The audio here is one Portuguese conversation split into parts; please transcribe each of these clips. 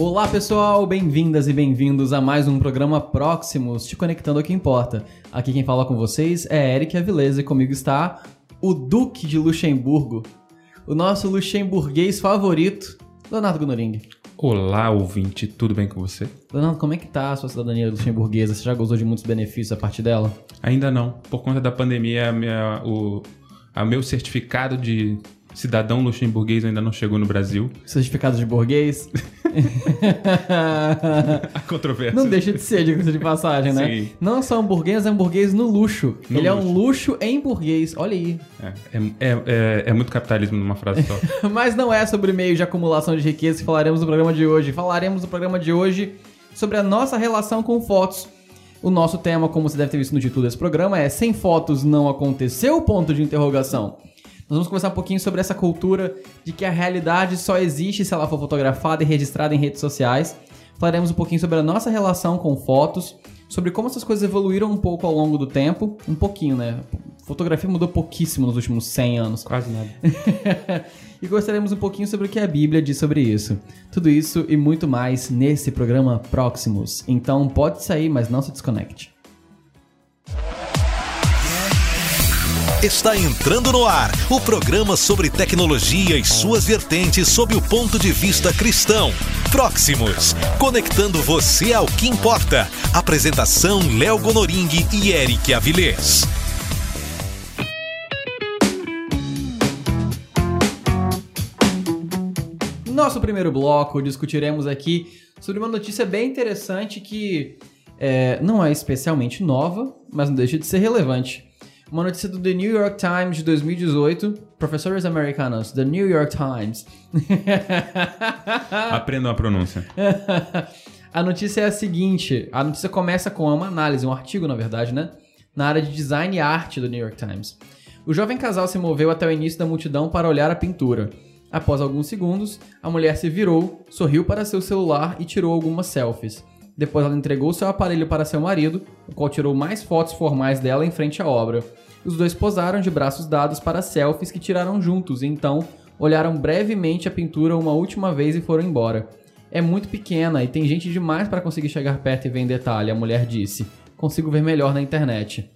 Olá pessoal, bem-vindas e bem-vindos a mais um programa Próximos, te conectando ao que importa. Aqui quem fala com vocês é Eric Avilés e comigo está o Duque de Luxemburgo, o nosso luxemburguês favorito, Leonardo Gunoring. Olá, ouvinte, tudo bem com você? Leonardo, como é que tá a sua cidadania luxemburguesa? Você já gozou de muitos benefícios a partir dela? Ainda não. Por conta da pandemia, minha, o a meu certificado de cidadão luxemburguês ainda não chegou no Brasil. Certificado de burguês? a controvérsia. Não deixa de ser, diga de passagem, né? Sim. Não só hamburguês, é hamburguês no luxo. No Ele luxo. é um luxo em burguês. Olha aí. É, é, é, é muito capitalismo numa frase só. Mas não é sobre meio de acumulação de riqueza que falaremos no programa de hoje. Falaremos no programa de hoje sobre a nossa relação com fotos. O nosso tema, como você deve ter visto no título desse programa, é Sem fotos não aconteceu? Ponto de interrogação. Nós vamos conversar um pouquinho sobre essa cultura de que a realidade só existe se ela for fotografada e registrada em redes sociais. Falaremos um pouquinho sobre a nossa relação com fotos, sobre como essas coisas evoluíram um pouco ao longo do tempo. Um pouquinho, né? fotografia mudou pouquíssimo nos últimos 100 anos. Quase nada. e gostaríamos um pouquinho sobre o que a Bíblia diz sobre isso. Tudo isso e muito mais nesse programa Próximos. Então pode sair, mas não se desconecte. Está entrando no ar o programa sobre tecnologia e suas vertentes sob o ponto de vista cristão. Próximos, conectando você ao que importa. Apresentação Léo Gonoring e Eric Avilés. Nosso primeiro bloco, discutiremos aqui sobre uma notícia bem interessante que é, não é especialmente nova, mas não deixa de ser relevante. Uma notícia do The New York Times de 2018. Professores americanos, The New York Times. Aprendam a pronúncia. a notícia é a seguinte: a notícia começa com uma análise, um artigo, na verdade, né? Na área de design e arte do New York Times. O jovem casal se moveu até o início da multidão para olhar a pintura. Após alguns segundos, a mulher se virou, sorriu para seu celular e tirou algumas selfies. Depois ela entregou seu aparelho para seu marido, o qual tirou mais fotos formais dela em frente à obra. Os dois posaram de braços dados para selfies que tiraram juntos então olharam brevemente a pintura uma última vez e foram embora. É muito pequena e tem gente demais para conseguir chegar perto e ver em detalhe, a mulher disse. Consigo ver melhor na internet.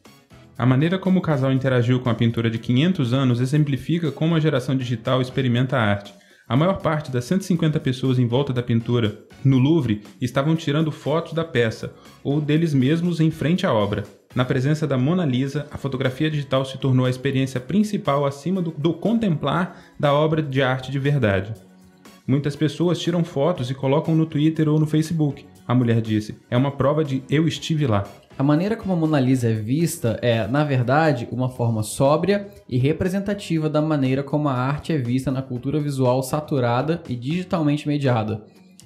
A maneira como o casal interagiu com a pintura de 500 anos exemplifica como a geração digital experimenta a arte. A maior parte das 150 pessoas em volta da pintura no Louvre estavam tirando fotos da peça ou deles mesmos em frente à obra. Na presença da Mona Lisa, a fotografia digital se tornou a experiência principal acima do, do contemplar da obra de arte de verdade. Muitas pessoas tiram fotos e colocam no Twitter ou no Facebook, a mulher disse. É uma prova de eu estive lá. A maneira como a Mona Lisa é vista é, na verdade, uma forma sóbria e representativa da maneira como a arte é vista na cultura visual saturada e digitalmente mediada.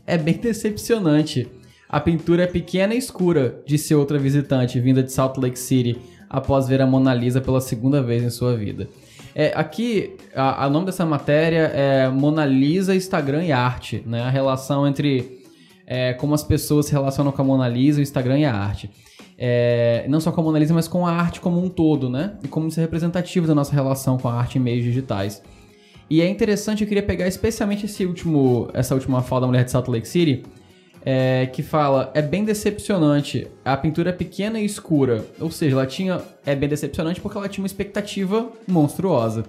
É bem decepcionante a pintura é pequena e escura, disse outra visitante vinda de Salt Lake City após ver a Mona Lisa pela segunda vez em sua vida. É, aqui, o nome dessa matéria é Mona Lisa, Instagram e Arte, né? A relação entre é, como as pessoas se relacionam com a Mona Lisa, o Instagram e a arte. É, não só com a Mona Lisa, mas com a arte como um todo, né? E como isso é representativo da nossa relação com a arte em meios digitais. E é interessante, eu queria pegar especialmente esse último, essa última fala da mulher de Salt Lake City, é, que fala é bem decepcionante. A pintura é pequena e escura, ou seja, ela tinha é bem decepcionante porque ela tinha uma expectativa monstruosa.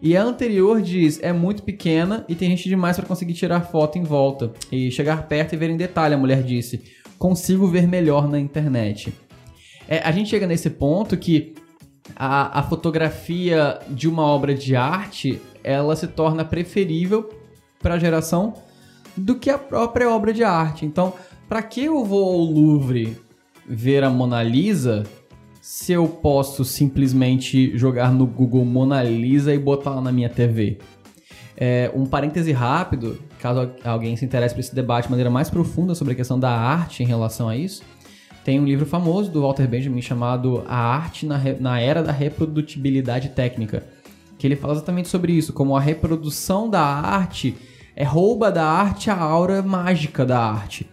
E a anterior diz é muito pequena e tem gente demais para conseguir tirar foto em volta e chegar perto e ver em detalhe. A mulher disse consigo ver melhor na internet. É, a gente chega nesse ponto que a, a fotografia de uma obra de arte ela se torna preferível para a geração do que a própria obra de arte. Então, para que eu vou ao Louvre ver a Mona Lisa se eu posso simplesmente jogar no Google Mona Lisa e botar lá na minha TV? É, um parêntese rápido, caso alguém se interesse por esse debate de maneira mais profunda sobre a questão da arte em relação a isso, tem um livro famoso do Walter Benjamin chamado A Arte na, na Era da Reprodutibilidade Técnica, que ele fala exatamente sobre isso, como a reprodução da arte é rouba da arte a aura mágica da arte.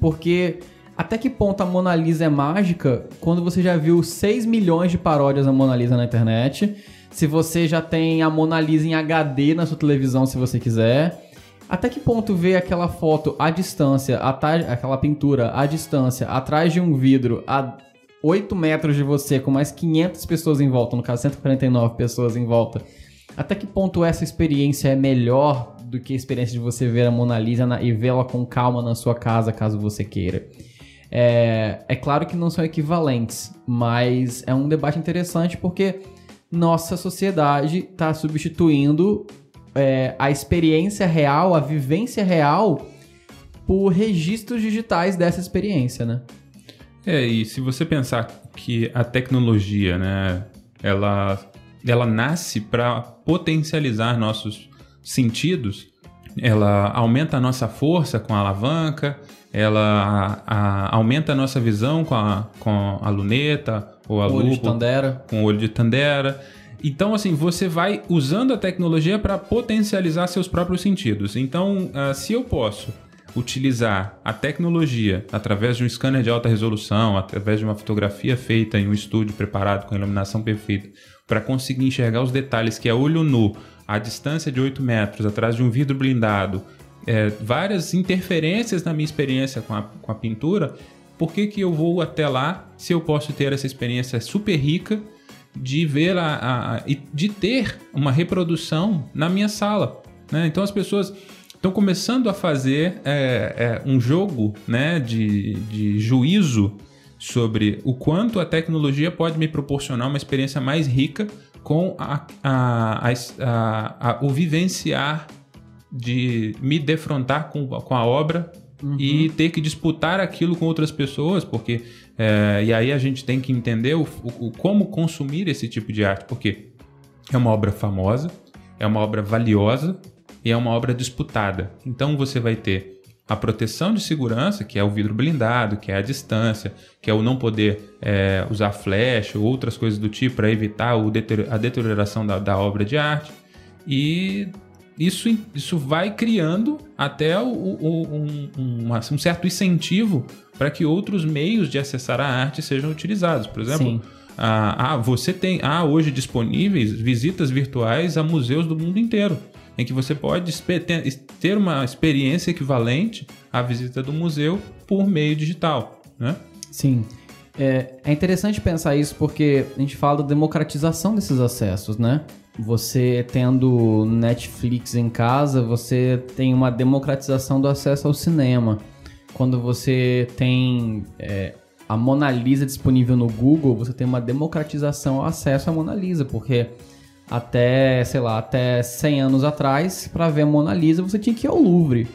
Porque até que ponto a Mona Lisa é mágica quando você já viu 6 milhões de paródias da Mona Lisa na internet? Se você já tem a Mona Lisa em HD na sua televisão, se você quiser. Até que ponto ver aquela foto à distância, aquela pintura à distância, atrás de um vidro, a 8 metros de você, com mais 500 pessoas em volta, no caso 149 pessoas em volta, até que ponto essa experiência é melhor do que a experiência de você ver a Mona Lisa na, e vê-la com calma na sua casa, caso você queira? É, é claro que não são equivalentes, mas é um debate interessante porque nossa sociedade está substituindo é, a experiência real, a vivência real, por registros digitais dessa experiência, né? É, e se você pensar que a tecnologia, né, ela, ela nasce para potencializar nossos sentidos, ela aumenta a nossa força com a alavanca, ela a, a, aumenta a nossa visão com a, com a luneta ou a o lupa, olho de Tandera. com o olho de Tandera. Então, assim, você vai usando a tecnologia para potencializar seus próprios sentidos. Então, uh, se eu posso utilizar a tecnologia através de um scanner de alta resolução, através de uma fotografia feita em um estúdio preparado com iluminação perfeita, para conseguir enxergar os detalhes que é olho nu, a distância de 8 metros, atrás de um vidro blindado, é, várias interferências na minha experiência com a, com a pintura, por que, que eu vou até lá se eu posso ter essa experiência super rica de ver a, a, de ter uma reprodução na minha sala? Né? Então as pessoas estão começando a fazer é, é, um jogo né, de, de juízo sobre o quanto a tecnologia pode me proporcionar uma experiência mais rica com a, a, a, o vivenciar de me defrontar com, com a obra uhum. e ter que disputar aquilo com outras pessoas, porque é, e aí a gente tem que entender o, o, como consumir esse tipo de arte, porque é uma obra famosa, é uma obra valiosa e é uma obra disputada. Então você vai ter a proteção de segurança, que é o vidro blindado, que é a distância, que é o não poder é, usar flash ou outras coisas do tipo para evitar a deterioração da, da, obra de arte. E isso, isso vai criando até o, o, um, um, um, certo incentivo para que outros meios de acessar a arte sejam utilizados. Por exemplo, ah, ah, você tem ah, hoje disponíveis visitas virtuais a museus do mundo inteiro em que você pode ter uma experiência equivalente à visita do museu por meio digital, né? Sim. É, é interessante pensar isso porque a gente fala da democratização desses acessos, né? Você tendo Netflix em casa, você tem uma democratização do acesso ao cinema. Quando você tem é, a Mona Lisa disponível no Google, você tem uma democratização ao acesso à Mona Lisa, porque até, sei lá, até 100 anos atrás, para ver a Mona Lisa, você tinha que ir ao Louvre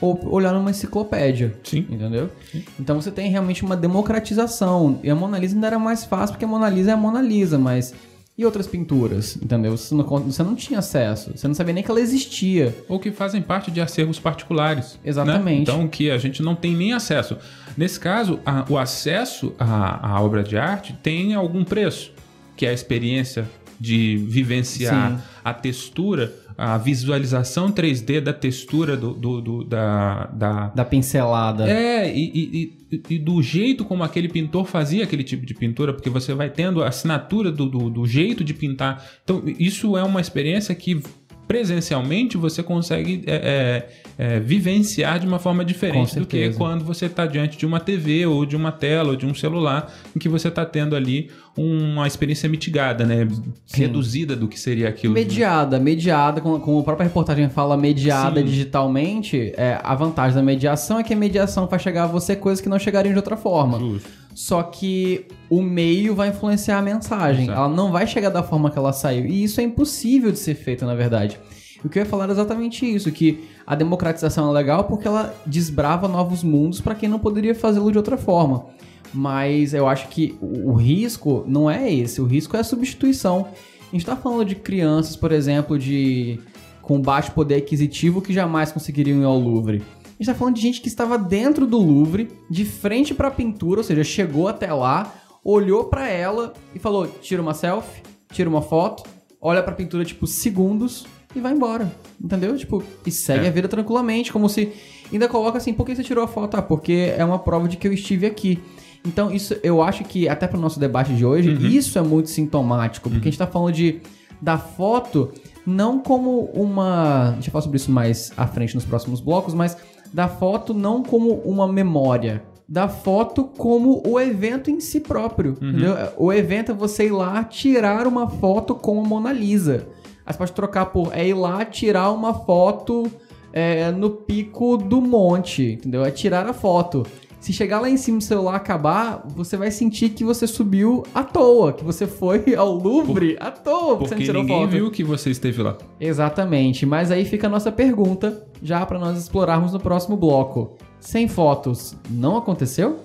ou olhar numa enciclopédia. Sim. Entendeu? Sim. Então você tem realmente uma democratização. E a Mona Lisa ainda era mais fácil porque a Mona Lisa é a Mona Lisa, mas e outras pinturas, entendeu? Você não, você não tinha acesso, você não sabia nem que ela existia. Ou que fazem parte de acervos particulares. Né? Exatamente. Né? Então que a gente não tem nem acesso. Nesse caso, a, o acesso à, à obra de arte tem algum preço, que é a experiência de vivenciar Sim. a textura, a visualização 3D da textura do, do, do da, da, da pincelada. É, e, e, e, do jeito como aquele pintor fazia aquele tipo de pintura, porque você vai tendo a assinatura do, do, do jeito de pintar. Então, isso é uma experiência que presencialmente você consegue é, é, é, vivenciar de uma forma diferente do que quando você está diante de uma TV ou de uma tela ou de um celular em que você está tendo ali uma experiência mitigada, né? Sim. Reduzida do que seria aquilo. Mediada, mediada, como, como a própria reportagem fala, mediada Sim. digitalmente, é, a vantagem da mediação é que a mediação faz chegar a você coisas que não chegariam de outra forma. Justo. Só que o meio vai influenciar a mensagem. Exato. Ela não vai chegar da forma que ela saiu. E isso é impossível de ser feito, na verdade. O que eu ia falar é exatamente isso, que a democratização é legal porque ela desbrava novos mundos para quem não poderia fazê-lo de outra forma. Mas eu acho que o risco não é esse, o risco é a substituição. A gente está falando de crianças, por exemplo, de com baixo poder aquisitivo que jamais conseguiriam ir ao Louvre. A gente está falando de gente que estava dentro do Louvre, de frente para a pintura, ou seja, chegou até lá, olhou para ela e falou: tira uma selfie, tira uma foto, olha para a pintura tipo segundos e vai embora. Entendeu? Tipo, e segue é. a vida tranquilamente, como se ainda coloca assim: por que você tirou a foto? Ah, porque é uma prova de que eu estive aqui. Então, isso eu acho que, até para o nosso debate de hoje, uhum. isso é muito sintomático, porque uhum. a gente está falando de da foto não como uma. Deixa eu falar sobre isso mais à frente nos próximos blocos, mas da foto não como uma memória. Da foto como o evento em si próprio. Entendeu? O evento é você ir lá tirar uma foto com a Mona Lisa. Aí você pode trocar por é ir lá tirar uma foto é, no pico do monte, entendeu? É tirar a foto. Se chegar lá em cima do celular acabar, você vai sentir que você subiu à toa, que você foi ao Louvre à toa, porque você não tirou ninguém foto. viu que você esteve lá. Exatamente, mas aí fica a nossa pergunta, já para nós explorarmos no próximo bloco. Sem fotos, não aconteceu?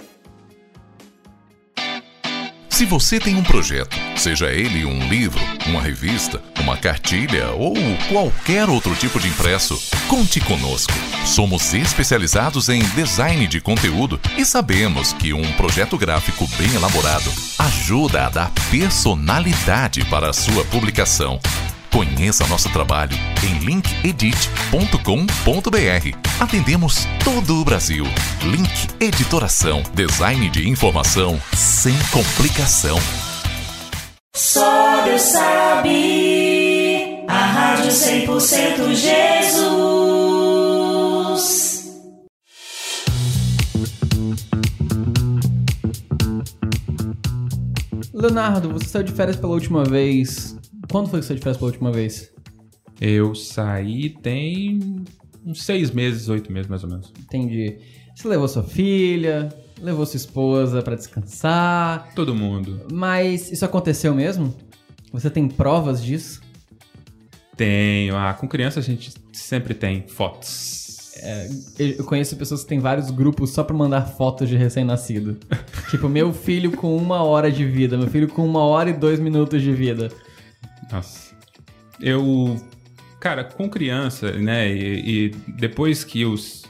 Se você tem um projeto, seja ele um livro, uma revista, uma cartilha ou qualquer outro tipo de impresso, conte conosco. Somos especializados em design de conteúdo e sabemos que um projeto gráfico bem elaborado ajuda a dar personalidade para a sua publicação. Conheça nosso trabalho em linkedit.com.br. Atendemos todo o Brasil. Link Editoração, design de informação sem complicação. Só Deus sabe, a rádio 100% Jesus. Leonardo, você saiu de férias pela última vez. Quando foi que você de férias pela última vez? Eu saí tem uns seis meses, oito meses mais ou menos. Entendi. Você levou sua filha, levou sua esposa pra descansar, Todo mundo. mas isso aconteceu mesmo? Você tem provas disso? Tenho. Ah, com criança a gente sempre tem fotos. Eu eu conheço pessoas que têm vários grupos só pra mandar fotos de recém-nascido. tipo, meu filho com uma hora de vida, meu filho com uma hora e dois minutos de vida. Nossa. Eu. Cara, com criança, né? E, e depois que os,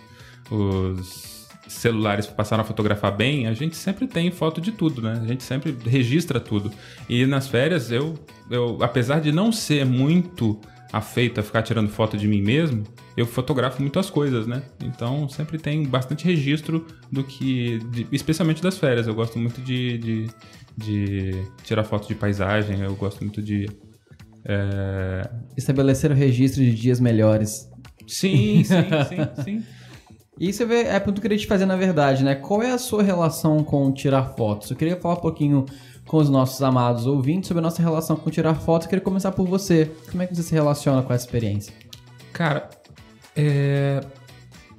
os celulares passaram a fotografar bem, a gente sempre tem foto de tudo, né? A gente sempre registra tudo. E nas férias, eu, eu apesar de não ser muito afeito a ficar tirando foto de mim mesmo, eu fotografo muitas coisas, né? Então sempre tem bastante registro do que. de- especialmente das férias. Eu gosto muito de, de, de tirar foto de paisagem, eu gosto muito de. É, Estabelecer o registro de dias melhores. Sim, sim, sim, sim. E você vê, é pergunta que eu queria te fazer na verdade, né? Qual é a sua relação com tirar fotos? Eu queria falar um pouquinho com os nossos amados ouvintes sobre a nossa relação com tirar fotos. Eu queria começar por você. Como é que você se relaciona com essa experiência? Cara, é,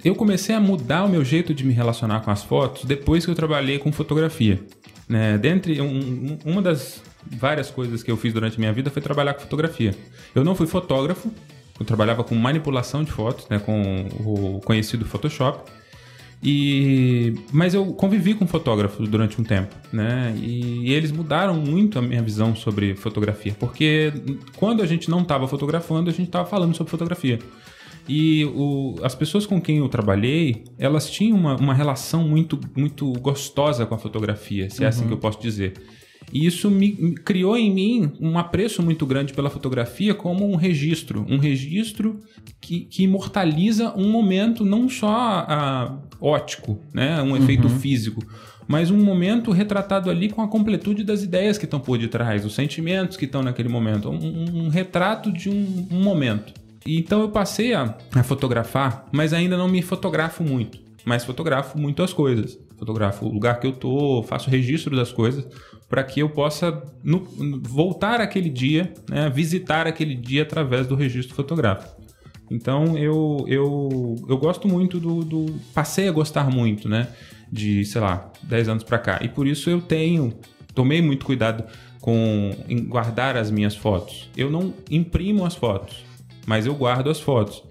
eu comecei a mudar o meu jeito de me relacionar com as fotos depois que eu trabalhei com fotografia. Né? Dentre um- um- uma das várias coisas que eu fiz durante a minha vida foi trabalhar com fotografia. Eu não fui fotógrafo, eu trabalhava com manipulação de fotos, né? com o conhecido Photoshop. E, mas eu convivi com fotógrafos durante um tempo, né? E, eles mudaram muito a minha visão sobre fotografia, porque quando a gente não estava fotografando, a gente estava falando sobre fotografia. E o- as pessoas com quem eu trabalhei, elas tinham uma, uma relação muito, muito gostosa com a fotografia, se é assim que eu posso dizer. E isso me, criou em mim um apreço muito grande pela fotografia como um registro, um registro que, que imortaliza um momento não só ah, ótico, né, um efeito físico, mas um momento retratado ali com a completude das ideias que estão por detrás, os sentimentos que estão naquele momento, um, um- retrato de um, um momento. Então eu passei a, a fotografar, mas ainda não me fotografo muito. Mas fotografo muito as coisas. Fotografo o lugar que eu tô, faço registro das coisas para que eu possa no- voltar aquele dia, né, visitar aquele dia através do registro fotográfico. Então eu, eu, eu gosto muito do, do- Passei a gostar muito, né? De, sei lá, 10 anos pra cá. E por isso eu tenho. Tomei muito cuidado com em guardar as minhas fotos. Eu não imprimo as fotos, mas eu guardo as fotos.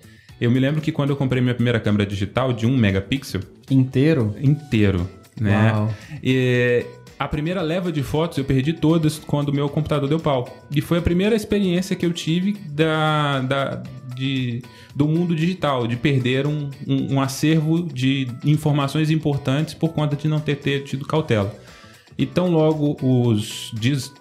Eu me lembro que quando eu comprei minha primeira câmera digital de 1 megapixel, Inteiro? inteiro, né? Uau. E a primeira leva de fotos eu perdi todas quando o meu computador deu pau. E foi a primeira experiência que eu tive da, da- de, do mundo digital, de perder um, um- um acervo de informações importantes por conta de não ter, ter tido cautela. Então, logo os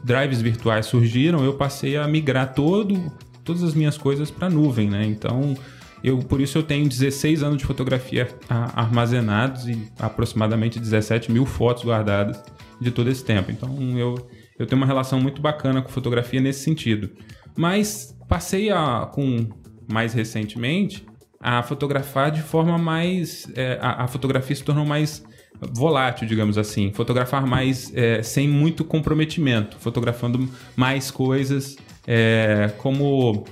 drives virtuais surgiram, eu passei a migrar todo, todas as minhas coisas para nuvem, né? Então, eu, por isso eu tenho 16 anos de fotografia armazenados e aproximadamente 17 mil fotos guardadas de todo esse tempo. Então, eu, eu tenho uma relação muito bacana com fotografia nesse sentido. Mas, passei a, com mais recentemente, a fotografar de forma mais. é, a, a fotografia se tornou mais volátil, digamos assim. Fotografar mais é, sem muito comprometimento, fotografando mais coisas é, como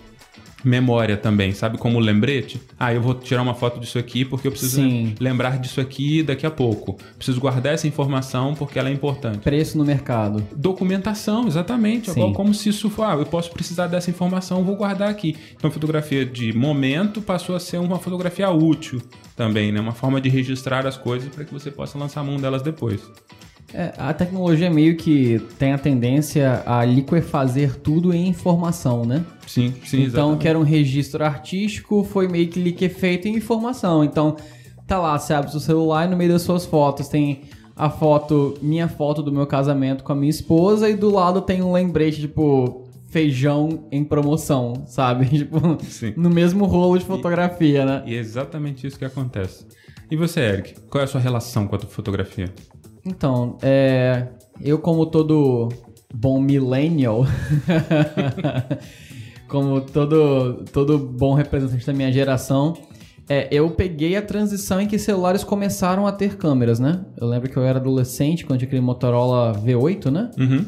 memória também, sabe? Como lembrete. Ah, eu vou tirar uma foto disso aqui porque eu preciso Sim. lembrar disso aqui daqui a pouco. Preciso guardar essa informação porque ela é importante. Preço no mercado. Documentação, exatamente. Sim. Igual como se isso for, ah, eu posso precisar dessa informação, vou guardar aqui. Então, fotografia de momento passou a ser uma fotografia útil também, né? Uma forma de registrar as coisas para que você possa lançar a mão delas depois. É, a tecnologia meio que tem a tendência a liquefazer tudo em informação, né? Sim, sim, então, exatamente. que era um registro artístico, foi meio que liquefeito em informação. Então, tá lá, você abre seu celular e no meio das suas fotos tem a foto, minha foto do meu casamento com a minha esposa e do lado tem um lembrete, tipo, feijão em promoção, sabe? Tipo, Sim. no mesmo rolo de fotografia, né? E é exatamente isso que acontece. E você, Eric, qual é a sua relação com a fotografia? Então, é, eu como todo bom millennial, como todo, todo bom representante da minha geração, é, eu peguei a transição em que celulares começaram a ter câmeras, né? Eu lembro que eu era adolescente quando tinha aquele Motorola V8, né? Uhum.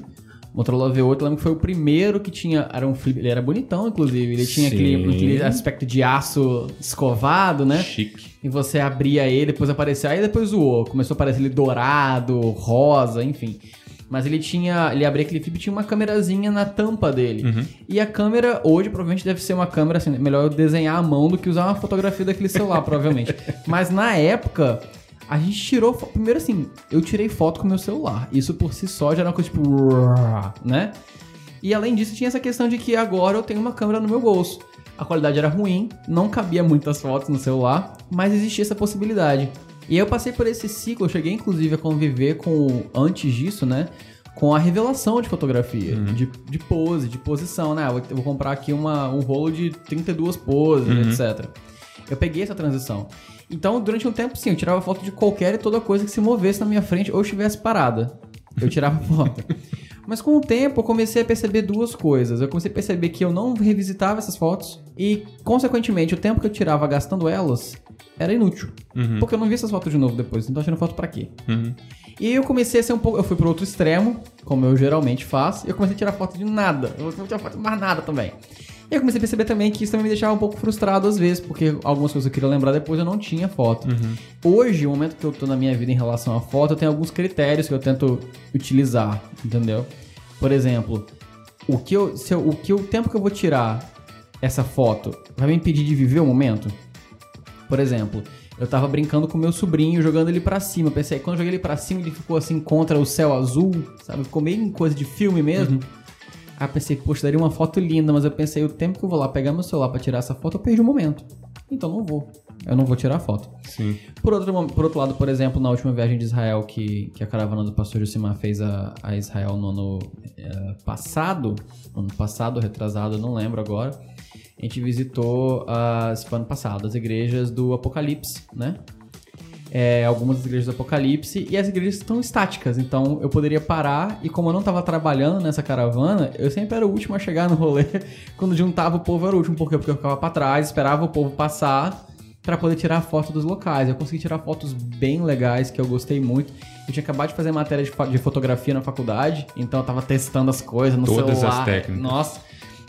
Motorola V8, eu lembro que foi o primeiro que tinha. Era um flip, ele era bonitão, inclusive. Ele tinha aquele, aquele aspecto de aço escovado, né? Chique. E você abria ele, depois aparecia, aí depois zoou. Começou a aparecer ele dourado, rosa, enfim. Mas ele tinha. Ele abria aquele flip e tinha uma câmerazinha na tampa dele. Uhum. E a câmera, hoje, provavelmente deve ser uma câmera assim, melhor eu desenhar à mão do que usar uma fotografia daquele celular, provavelmente. Mas na época. A gente tirou. Primeiro assim, eu tirei foto com o meu celular. Isso por si só já era uma coisa tipo. né? E além disso, tinha essa questão de que agora eu tenho uma câmera no meu bolso. A qualidade era ruim, não cabia muitas fotos no celular, mas existia essa possibilidade. E aí eu passei por esse ciclo, eu cheguei inclusive a conviver com, antes disso, né? Com a revelação de fotografia, de, de pose, de posição, né? Eu vou, eu vou comprar aqui uma, um rolo de 32 poses, etc. Eu peguei essa transição. Então, durante um tempo, sim, eu tirava foto de qualquer e toda coisa que se movesse na minha frente ou estivesse parada. Eu tirava foto. Mas com o tempo eu comecei a perceber duas coisas. Eu comecei a perceber que eu não revisitava essas fotos e, consequentemente, o tempo que eu tirava gastando elas era inútil. Porque eu não vi essas fotos de novo depois. Então, tirando foto pra quê? Uhum. E aí eu comecei a ser um pouco. Eu fui pro outro extremo, como eu geralmente faço, e eu comecei a tirar foto de nada. Eu não tirar foto de mais nada também. E eu comecei a perceber também que isso também me deixava um pouco frustrado às vezes, porque algumas coisas eu queria lembrar depois eu não tinha foto. Hoje, o momento que eu tô na minha vida em relação à foto, eu tenho alguns critérios que eu tento utilizar, entendeu? Por exemplo, o que eu, se eu- o que o tempo que eu vou tirar essa foto vai me impedir de viver o momento? Por exemplo, eu tava brincando com meu sobrinho, jogando ele pra cima. Eu Pensei, quando eu joguei ele pra cima, ele ficou assim contra o céu azul, sabe? Ficou meio em coisa de filme mesmo. Aí eu pensei, poxa, daria uma foto linda, mas eu pensei, o tempo que eu vou lá pegar meu celular pra tirar essa foto, eu perdi o momento. Então não vou. Eu não vou tirar a foto. Sim. Por outro, por outro lado, por exemplo, na última viagem de Israel que, que a caravana do pastor Josimar fez a, a Israel no ano eh, passado, ano passado, retrasado, eu não lembro agora, a gente visitou as, ano passado, as igrejas do Apocalipse, né? É, algumas das igrejas do Apocalipse e as igrejas estão estáticas, então eu poderia parar e como eu não estava trabalhando nessa caravana, eu sempre era o último a chegar no rolê. Quando juntava o povo era o último, por quê? Porque eu ficava pra trás, esperava o povo passar para poder tirar foto dos locais. Eu consegui tirar fotos bem legais que eu gostei muito. Eu tinha acabado de fazer matéria de, de fotografia na faculdade, então eu tava testando as coisas no Todas as celular. técnicas. Nossa,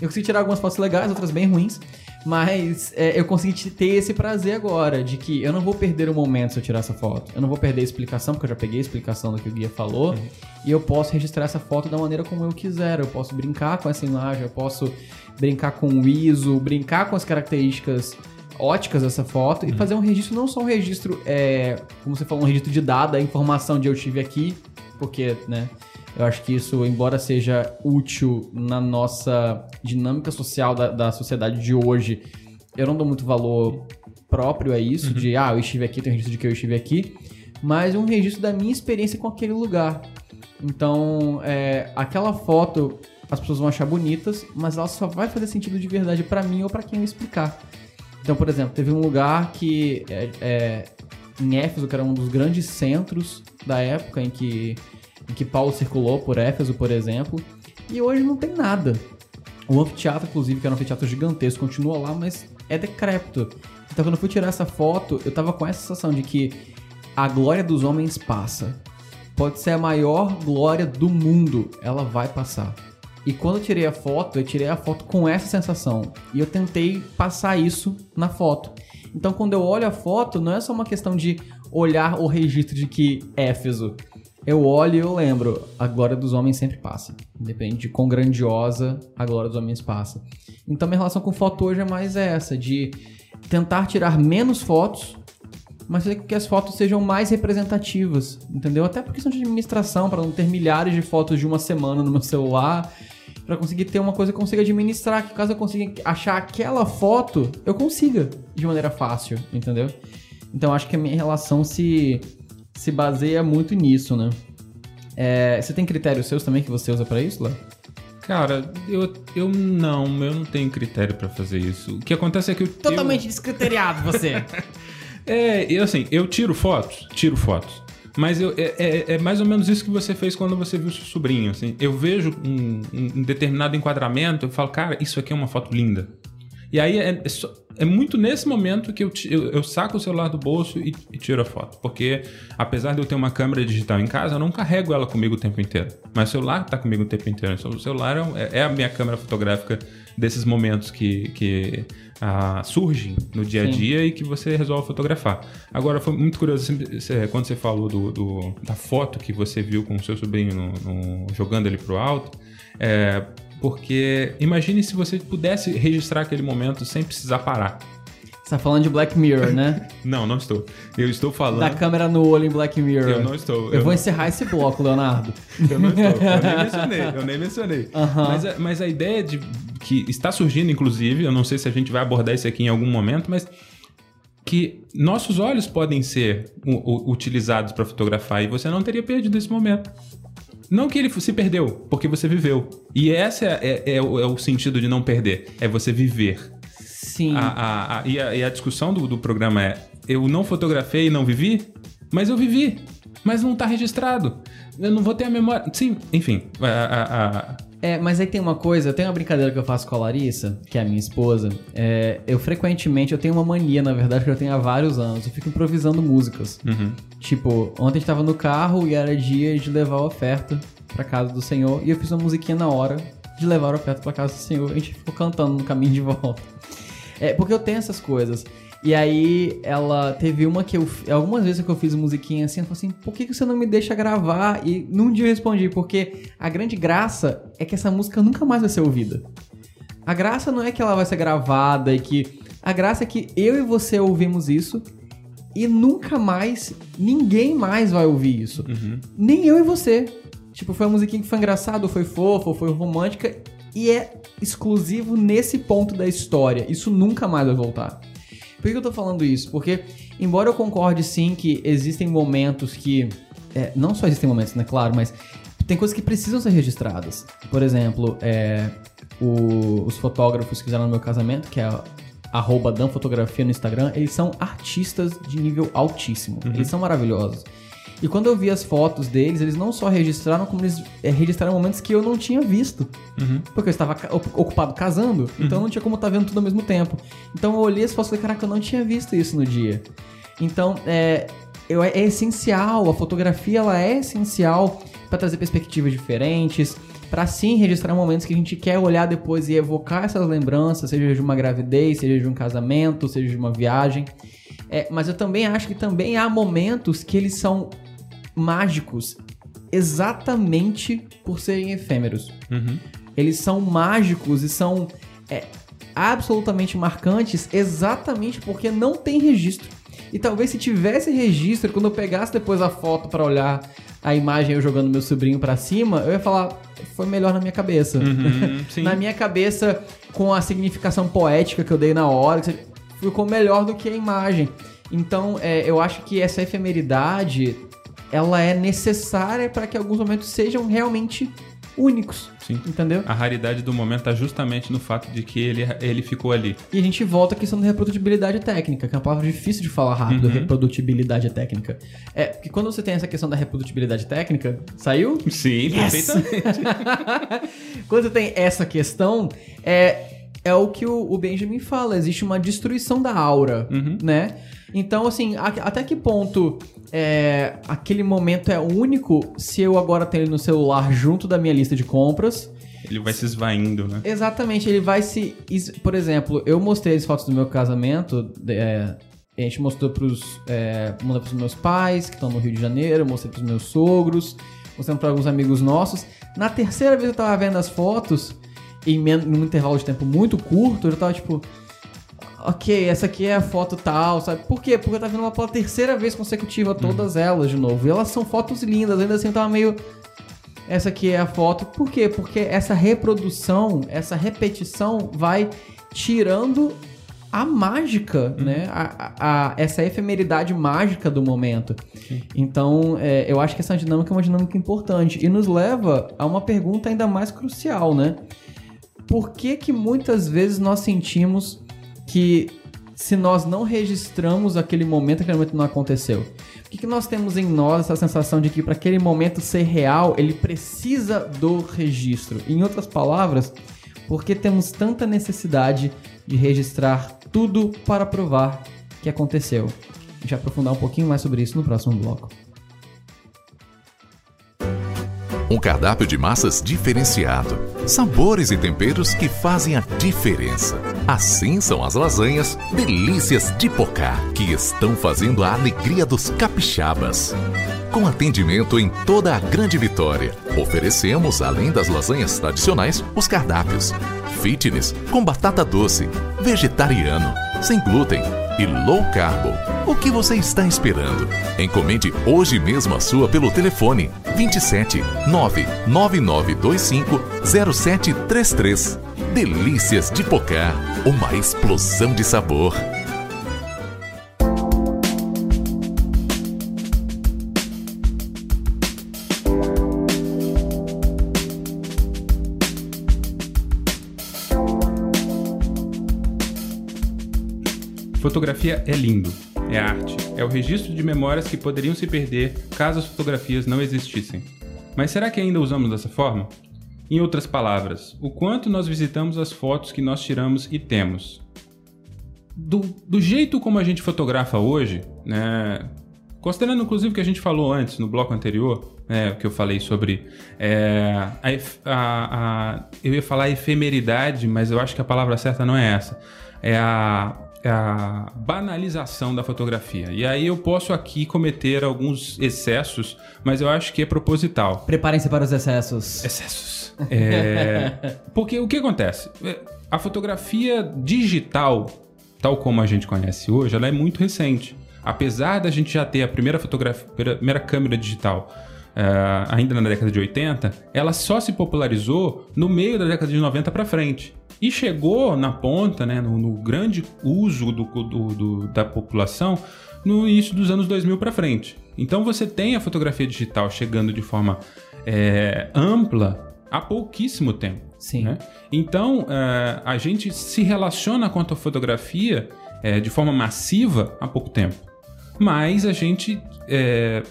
eu consegui tirar algumas fotos legais, outras bem ruins. Mas é, eu consegui te- ter esse prazer agora, de que eu não vou perder o momento se eu tirar essa foto. Eu não vou perder a explicação, porque eu já peguei a explicação do que o guia falou. Uhum. E eu posso registrar essa foto da maneira como eu quiser. Eu posso brincar com essa imagem, eu posso brincar com o ISO, brincar com as características óticas dessa foto e fazer um registro, não só um registro, é, como você falou, um registro de dado, a informação de eu estive aqui, porque, né, eu acho que isso, embora seja útil na nossa dinâmica social da, da sociedade de hoje, eu não dou muito valor próprio a isso, de, ah, eu estive aqui, tem um registro de que eu estive aqui, mas um registro da minha experiência com aquele lugar. Então, é, aquela foto as pessoas vão achar bonitas, mas ela só vai fazer sentido de verdade pra mim ou pra quem eu explicar. Então, por exemplo, teve um lugar que é, é, em Éfeso, que era um dos grandes centros da época em que, em que Paulo circulou por Éfeso, por exemplo, e hoje não tem nada. O anfiteatro, inclusive, que era um anfiteatro gigantesco, continua lá, mas é decrépito. Então, quando eu fui tirar essa foto, eu tava com essa sensação de que a glória dos homens passa. Pode ser a maior glória do mundo, ela vai passar. E quando eu tirei a foto, eu tirei a foto com essa sensação. E eu tentei passar isso na foto. Então, quando eu olho a foto, não é só uma questão de olhar o registro de que Éfeso. Eu olho e eu lembro, a glória dos homens sempre passa. Independente de quão grandiosa a glória dos homens passa. Então, minha relação com foto hoje é mais essa, de tentar tirar menos fotos, mas fazer que as fotos sejam mais representativas, entendeu? Até por questão de administração, para não ter milhares de fotos de uma semana no meu celular, para conseguir ter uma coisa que eu consiga administrar, que caso eu consiga achar aquela foto, eu consiga de maneira fácil, entendeu? Então acho que a minha relação se se baseia muito nisso, né? É, você tem critérios seus também que você usa para isso, Léo? Cara, eu, eu não, eu não tenho critério pra fazer isso. O que acontece é que eu. Totalmente descriteriado você. É, eu assim, eu tiro fotos, tiro fotos. Mas eu, é, é- é mais ou menos isso que você fez quando você viu seu sobrinho. Assim. Eu vejo um, um- um determinado enquadramento, eu falo, cara, isso aqui é uma foto linda. E aí é, é só- é muito nesse momento que eu, eu, eu saco o celular do bolso e, e tiro a foto. Porque apesar de eu ter uma câmera digital em casa, eu não carrego ela comigo o tempo inteiro. Mas o celular tá comigo o tempo inteiro. O celular é é, é a minha câmera fotográfica desses momentos que, que ah, surgem no dia a Sim. dia e que você resolve fotografar. Agora, foi muito curioso cê- quando você falou do, do- da foto que você viu com o seu sobrinho no- no- jogando ele pro alto. É, porque imagine se você pudesse registrar aquele momento sem precisar parar. Você tá falando de Black Mirror, né? Não, não estou. Eu estou falando. Da câmera no olho em Black Mirror. Eu não estou. Eu, Eu vou não- encerrar esse bloco, Leonardo. Eu não estou. Eu nem mencionei. Eu nem mencionei. Aham. Mas, a, mas a ideia de que está surgindo, inclusive, eu não sei se a gente vai abordar isso aqui em algum momento, mas que nossos olhos podem ser utilizados para fotografar e você não teria perdido esse momento. Não que ele se perdeu, porque você viveu. E esse é, é- é o, é o sentido de não perder, é você viver. Sim. A, a- a- e, a, e a discussão do, do programa é: eu não fotografei e não vivi, mas eu vivi, mas não tá registrado. Eu não vou ter a memória. Sim, enfim. a- a- a- É, mas aí tem uma coisa, tem uma brincadeira que eu faço com a Larissa, que é a minha esposa. É, eu frequentemente, eu tenho uma mania, na verdade, que eu tenho há vários anos. Eu fico improvisando músicas. Uhum. Tipo, ontem a gente tava no carro e era dia de levar a oferta pra casa do Senhor. E eu fiz uma musiquinha na hora de levar a oferta pra casa do Senhor. A gente ficou cantando no caminho de volta. É, porque eu tenho essas coisas. E aí, ela teve uma que eu. Algumas vezes que eu fiz musiquinha assim, ela falou assim: por que que você não me deixa gravar? E num dia eu respondi: porque a grande graça é que essa música nunca mais vai ser ouvida. A graça não é que ela vai ser gravada e que. A graça é que eu e você ouvimos isso e nunca mais, ninguém mais vai ouvir isso. Nem eu e você. Tipo, foi uma musiquinha que foi engraçada, foi fofa, foi romântica, e é exclusivo nesse ponto da história. Isso nunca mais vai voltar. Por que eu tô falando isso? Porque, embora eu concorde sim que existem momentos que. é, não só existem momentos, né? Claro, mas tem coisas que precisam ser registradas. Por exemplo, é, o- os fotógrafos que fizeram no meu casamento, que é a- arroba danfotografia no Instagram, eles são artistas de nível altíssimo. Eles são maravilhosos. E quando eu vi as fotos deles, eles não só registraram, como eles é, registraram momentos que eu não tinha visto. Porque eu estava ocupado casando, então não tinha como estar vendo tudo ao mesmo tempo. Então eu olhei as fotos e falei, caraca, eu não tinha visto isso no dia. Então, é, eu- é essencial, a fotografia ela é essencial para trazer perspectivas diferentes, para sim registrar momentos que a gente quer olhar depois e evocar essas lembranças, seja de uma gravidez, seja de um casamento, seja de uma viagem. É, mas eu também acho que também há momentos que eles são mágicos exatamente por serem efêmeros. Uhum. Eles são mágicos e são é, absolutamente marcantes exatamente porque não tem registro. E talvez se tivesse registro, quando eu pegasse depois a foto pra olhar a imagem eu jogando meu sobrinho pra cima, eu ia falar, foi melhor na minha cabeça. Uhum, na minha cabeça, com a significação poética que eu dei na hora, ficou melhor do que a imagem. Então, é, eu acho que essa efemeridade, ela é necessária para que alguns momentos sejam realmente únicos. Sim. Entendeu? A raridade do momento está justamente no fato de que ele, ele ficou ali. E a gente volta à questão da reprodutibilidade técnica, que é uma palavra difícil de falar rápido, reprodutibilidade técnica. É, porque quando você tem essa questão da reprodutibilidade técnica, saiu? Sim, Yes! perfeitamente. Quando você tem essa questão, é, é o que o, o Benjamin fala, existe uma destruição da aura, né? Então, assim, a- até que ponto é, aquele momento é único se eu agora tenho ele no celular junto da minha lista de compras? Ele vai se esvaindo, né? Exatamente, ele vai se. Por exemplo, eu mostrei as fotos do meu casamento. é, a gente mostrou pros. É, mandou pros meus pais, que estão no Rio de Janeiro, mostrei pros meus sogros, mostrando pra alguns amigos nossos. Na terceira vez que eu tava vendo as fotos, em num intervalo de tempo muito curto, eu já tava tipo. Ok, essa aqui é a foto tal, sabe? Por quê? Porque eu tava vendo uma pela terceira vez consecutiva todas elas de novo. E elas são fotos lindas, ainda assim eu tava meio. Essa aqui é a foto. Por quê? Porque essa reprodução, essa repetição vai tirando a mágica, né? A, a- a- essa efemeridade mágica do momento. Então, é, eu acho que essa dinâmica é uma dinâmica importante e nos leva a uma pergunta ainda mais crucial, né? Por que que muitas vezes nós sentimos que se nós não registramos aquele momento, aquele momento não aconteceu? Por que, que nós temos em nós essa sensação de que para aquele momento ser real, ele precisa do registro? Em outras palavras, por que temos tanta necessidade de registrar tudo para provar que aconteceu? A gente vai aprofundar um pouquinho mais sobre isso no próximo bloco. Um cardápio de massas diferenciado. Sabores e temperos que fazem a diferença. Assim são as lasanhas Delícias de Pocá, que estão fazendo a alegria dos capixabas. Com atendimento em toda a Grande Vitória, oferecemos, além das lasanhas tradicionais, os cardápios fitness com batata doce, vegetariano, sem glúten e low carbo. O que você está esperando? Encomende hoje mesmo a sua pelo telefone 27 99925 0733. Delícias de Pocá, uma explosão de sabor. Fotografia é lindo, é arte, é o registro de memórias que poderiam se perder caso as fotografias não existissem. Mas será que ainda usamos dessa forma? Em outras palavras, o quanto nós visitamos as fotos que nós tiramos e temos? Do, do jeito como a gente fotografa hoje, né, considerando inclusive o que a gente falou antes no bloco anterior, né, que eu falei sobre é, a, a- a- eu ia falar efemeridade, mas eu acho que a palavra certa não é essa. É a, a banalização da fotografia. E aí eu posso aqui cometer alguns excessos, mas eu acho que é proposital. Preparem-se para os excessos. Excessos. É, porque o que acontece? É, A fotografia digital, tal como a gente conhece hoje, ela é muito recente. Apesar da gente já ter a primeira fotografia, primeira câmera digital é, ainda na década de 80, ela só se popularizou no meio da década de 90 para frente. E chegou na ponta, né, no, no grande uso do, do- do- da população no início dos anos 2000 para frente. Então você tem a fotografia digital chegando de forma é, ampla há pouquíssimo tempo. Sim. né? Então é, a gente se relaciona com a fotografia é, de forma massiva há pouco tempo. Mas a gente é,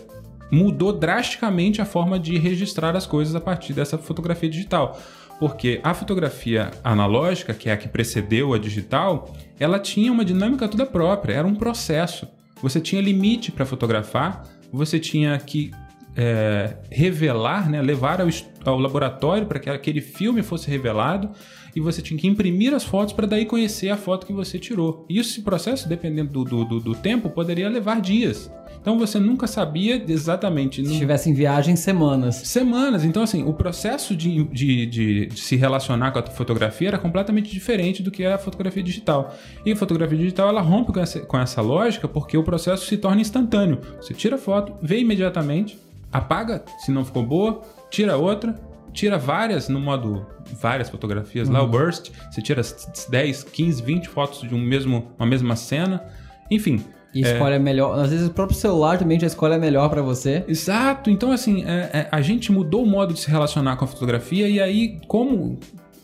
mudou drasticamente a forma de registrar as coisas a partir dessa fotografia digital. Porque a fotografia analógica, que é a que precedeu a digital, ela tinha uma dinâmica toda própria, era um processo. Você tinha limite para fotografar, você tinha que é, revelar, né, levar ao, ao laboratório para que aquele filme fosse revelado e você tinha que imprimir as fotos para daí conhecer a foto que você tirou. E esse processo, dependendo do, do, do- tempo, poderia levar dias. Então você nunca sabia exatamente. Se estivesse em viagem, semanas. Semanas. Então, assim, o processo de, de, de- de se relacionar com a fotografia era completamente diferente do que é a fotografia digital. E a fotografia digital, ela rompe com essa, com essa lógica porque o processo se torna instantâneo. Você tira a foto, vê imediatamente, apaga se não ficou boa, tira outra, tira várias no modo várias fotografias lá, o burst, você tira as 10, 15, 20 fotos de um mesmo, uma mesma cena. Enfim, E escolhe a melhor. Às vezes o próprio celular também já escolhe a melhor pra você. Exato. Então, assim, é- é, a gente mudou o modo de se relacionar com a fotografia e aí, como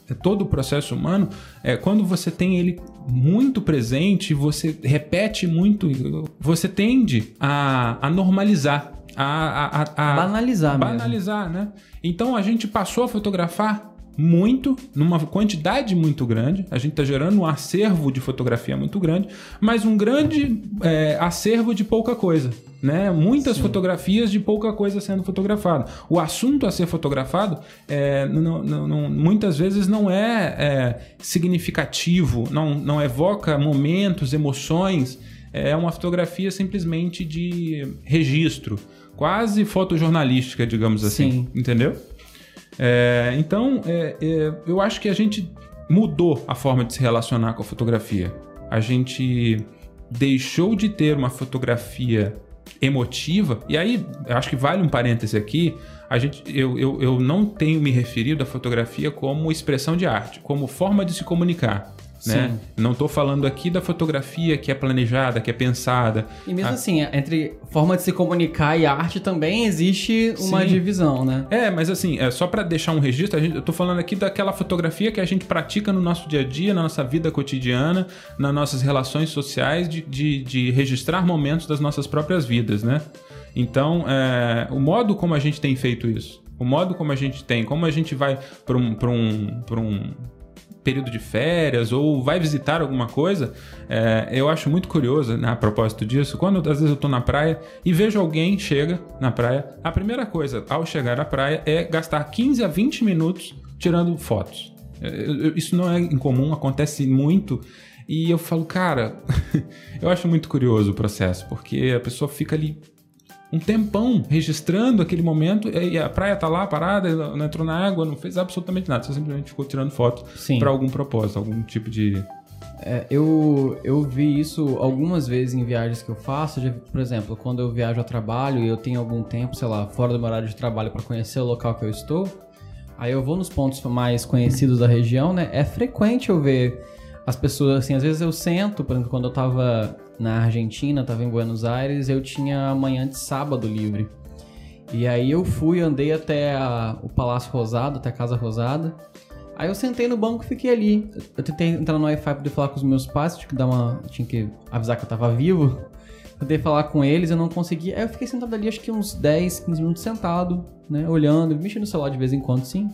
é todo o processo humano, é, quando você tem ele muito presente, você repete muito, você tende a, a normalizar, a, a, a- a- Banalizar mesmo. banalizar, né? Então a gente passou a fotografar muito, numa quantidade muito grande. A gente está gerando um acervo de fotografia muito grande, mas um grande é, acervo de pouca coisa. Né? Muitas fotografias de pouca coisa sendo fotografada. O assunto a ser fotografado é, não- não- não- muitas vezes não é, é, significativo, não, não evoca momentos, emoções. É uma fotografia simplesmente de registro, quase fotojornalística, digamos assim. Sim. Entendeu? É, então, é, é, eu acho que a gente mudou a forma de se relacionar com a fotografia. A gente deixou de ter uma fotografia emotiva, e aí eu acho que vale um parêntese aqui. A gente, eu, eu, eu não tenho me referido à fotografia como expressão de arte, como forma de se comunicar. Né? Não estou falando aqui da fotografia que é planejada, que é pensada. E mesmo Ah. assim, entre forma de se comunicar e arte também existe uma Sim. divisão, né? É, mas assim, é só pra deixar um registro, a gente, eu tô falando aqui daquela fotografia que a gente pratica no nosso dia a dia, na nossa vida cotidiana, nas nossas relações sociais, de, de, de registrar momentos das nossas próprias vidas, né? Então, é, o modo como a gente tem feito isso, o modo como a gente tem, como a gente vai para um, pra um, pra um período de férias ou vai visitar alguma coisa, é, eu acho muito curioso, né, a propósito disso, quando às vezes eu tô na praia e vejo alguém chega na praia, a primeira coisa ao chegar à praia é gastar 15 a 20 minutos tirando fotos. Isso não é incomum, acontece muito. E eu falo, cara, eu acho muito curioso o processo, porque a pessoa fica ali um tempão registrando aquele momento e a praia tá lá parada, não entrou na água, não fez absolutamente nada, só simplesmente ficou tirando foto para algum propósito, algum tipo de. É, eu, eu vi isso algumas vezes em viagens que eu faço. Vi, por exemplo, quando eu viajo a trabalho e eu tenho algum tempo, sei lá, fora do meu horário de trabalho para conhecer o local que eu estou, aí eu vou nos pontos mais conhecidos da região, né? É frequente eu ver as pessoas, assim, às vezes eu sento, por exemplo, quando eu tava na Argentina, tava em Buenos Aires, eu tinha amanhã de sábado livre. E aí eu fui, andei até a- o Palácio Rosado, até a Casa Rosada. Aí eu sentei no banco e fiquei ali. Eu tentei entrar no Wi-Fi pra poder falar com os meus pais, tinha que dar uma. Tinha que avisar que eu tava vivo. Tentei falar com eles, eu não consegui. Aí eu fiquei sentado ali acho que uns 10, 15 minutos sentado, né? Olhando, mexendo no celular de vez em quando, sim.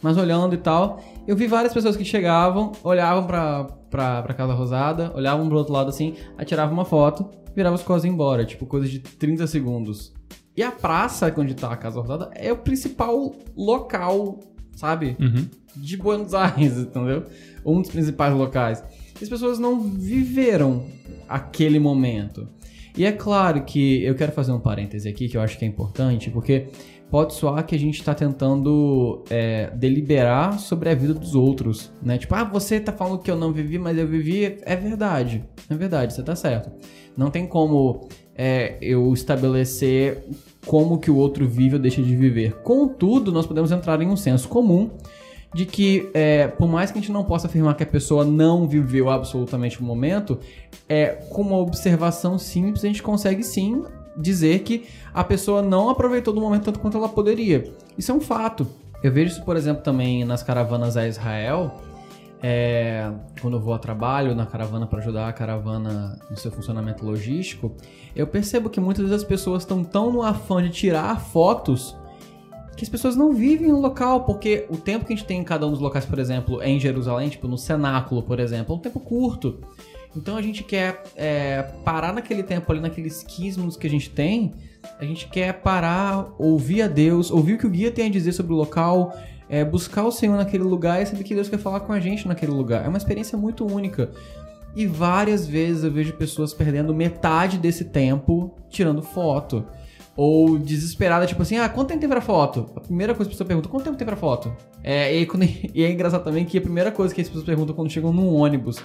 Mas olhando e tal. Eu vi várias pessoas que chegavam, olhavam pra, pra, pra Casa Rosada, olhavam pro outro lado assim, aí tiravam uma foto, viravam as coisas e embora. Tipo, coisa de 30 segundos. E a praça onde tá a Casa Rosada é o principal local, sabe? Uhum. de Buenos Aires, entendeu? Um dos principais locais. E as pessoas não viveram aquele momento. E é claro que eu quero fazer um parêntese aqui que eu acho que é importante, porque pode soar que a gente está tentando é, deliberar sobre a vida dos outros, né? Tipo, ah, você tá falando que eu não vivi, mas eu vivi. É verdade, é verdade, você tá certo. Não tem como é, eu estabelecer como que o outro vive ou deixa de viver. Contudo, nós podemos entrar em um senso comum de que, é, por mais que a gente não possa afirmar que a pessoa não viveu absolutamente o momento, é, com uma observação simples a gente consegue sim dizer que a pessoa não aproveitou do momento tanto quanto ela poderia. Isso é um fato. Eu vejo isso, por exemplo, também nas caravanas a Israel. É, quando eu vou a trabalho na caravana para ajudar a caravana no seu funcionamento logístico, eu percebo que muitas vezes as pessoas estão tão no afã de tirar fotos que as pessoas não vivem no local, porque o tempo que a gente tem em cada um dos locais, por exemplo, é em Jerusalém, tipo no cenáculo, por exemplo, é um tempo curto. Então a gente quer é, parar naquele tempo ali, naqueles 15 minutos que a gente tem, a gente quer parar, ouvir a Deus, ouvir o que o guia tem a dizer sobre o local, é, buscar o Senhor naquele lugar e saber que Deus quer falar com a gente naquele lugar. É uma experiência muito única. E várias vezes eu vejo pessoas perdendo metade desse tempo tirando foto. Ou desesperada, tipo assim, ah, quanto tempo tem pra foto? A primeira coisa que a pessoa pergunta, quanto tempo tem pra foto? É, e, quando- e é engraçado também que a primeira coisa que as pessoas perguntam quando chegam num ônibus.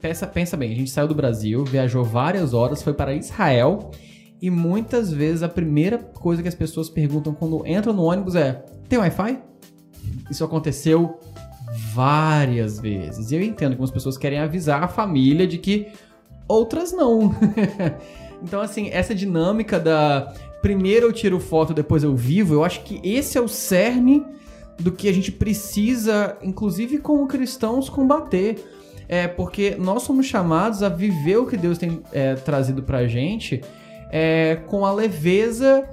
Pensa, pensa bem, a gente saiu do Brasil, viajou várias horas, foi para Israel. E muitas vezes a primeira coisa que as pessoas perguntam quando entram no ônibus é: tem Wi-Fi? Isso aconteceu várias vezes. E eu entendo que as pessoas querem avisar a família de que outras não. então, assim, essa dinâmica da primeiro eu tiro foto, depois eu vivo, eu acho que esse é o cerne do que a gente precisa, inclusive como cristãos, combater. É porque nós somos chamados a viver o que Deus tem é, trazido pra gente é, com a leveza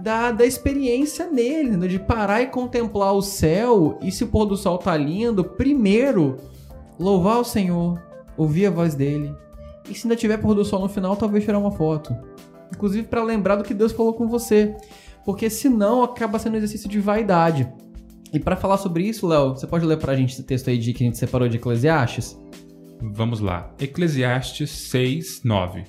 da, da experiência nele, né? de parar e contemplar o céu e se o pôr do sol tá lindo, primeiro louvar o Senhor, ouvir a voz dele. E se ainda tiver pôr do sol no final, talvez tirar uma foto. Inclusive para lembrar do que Deus falou com você. Porque senão acaba sendo um exercício de vaidade. E para falar sobre isso, Léo, você pode ler pra gente esse texto aí de que a gente separou de Eclesiastes? Vamos lá. Eclesiastes 6, 9.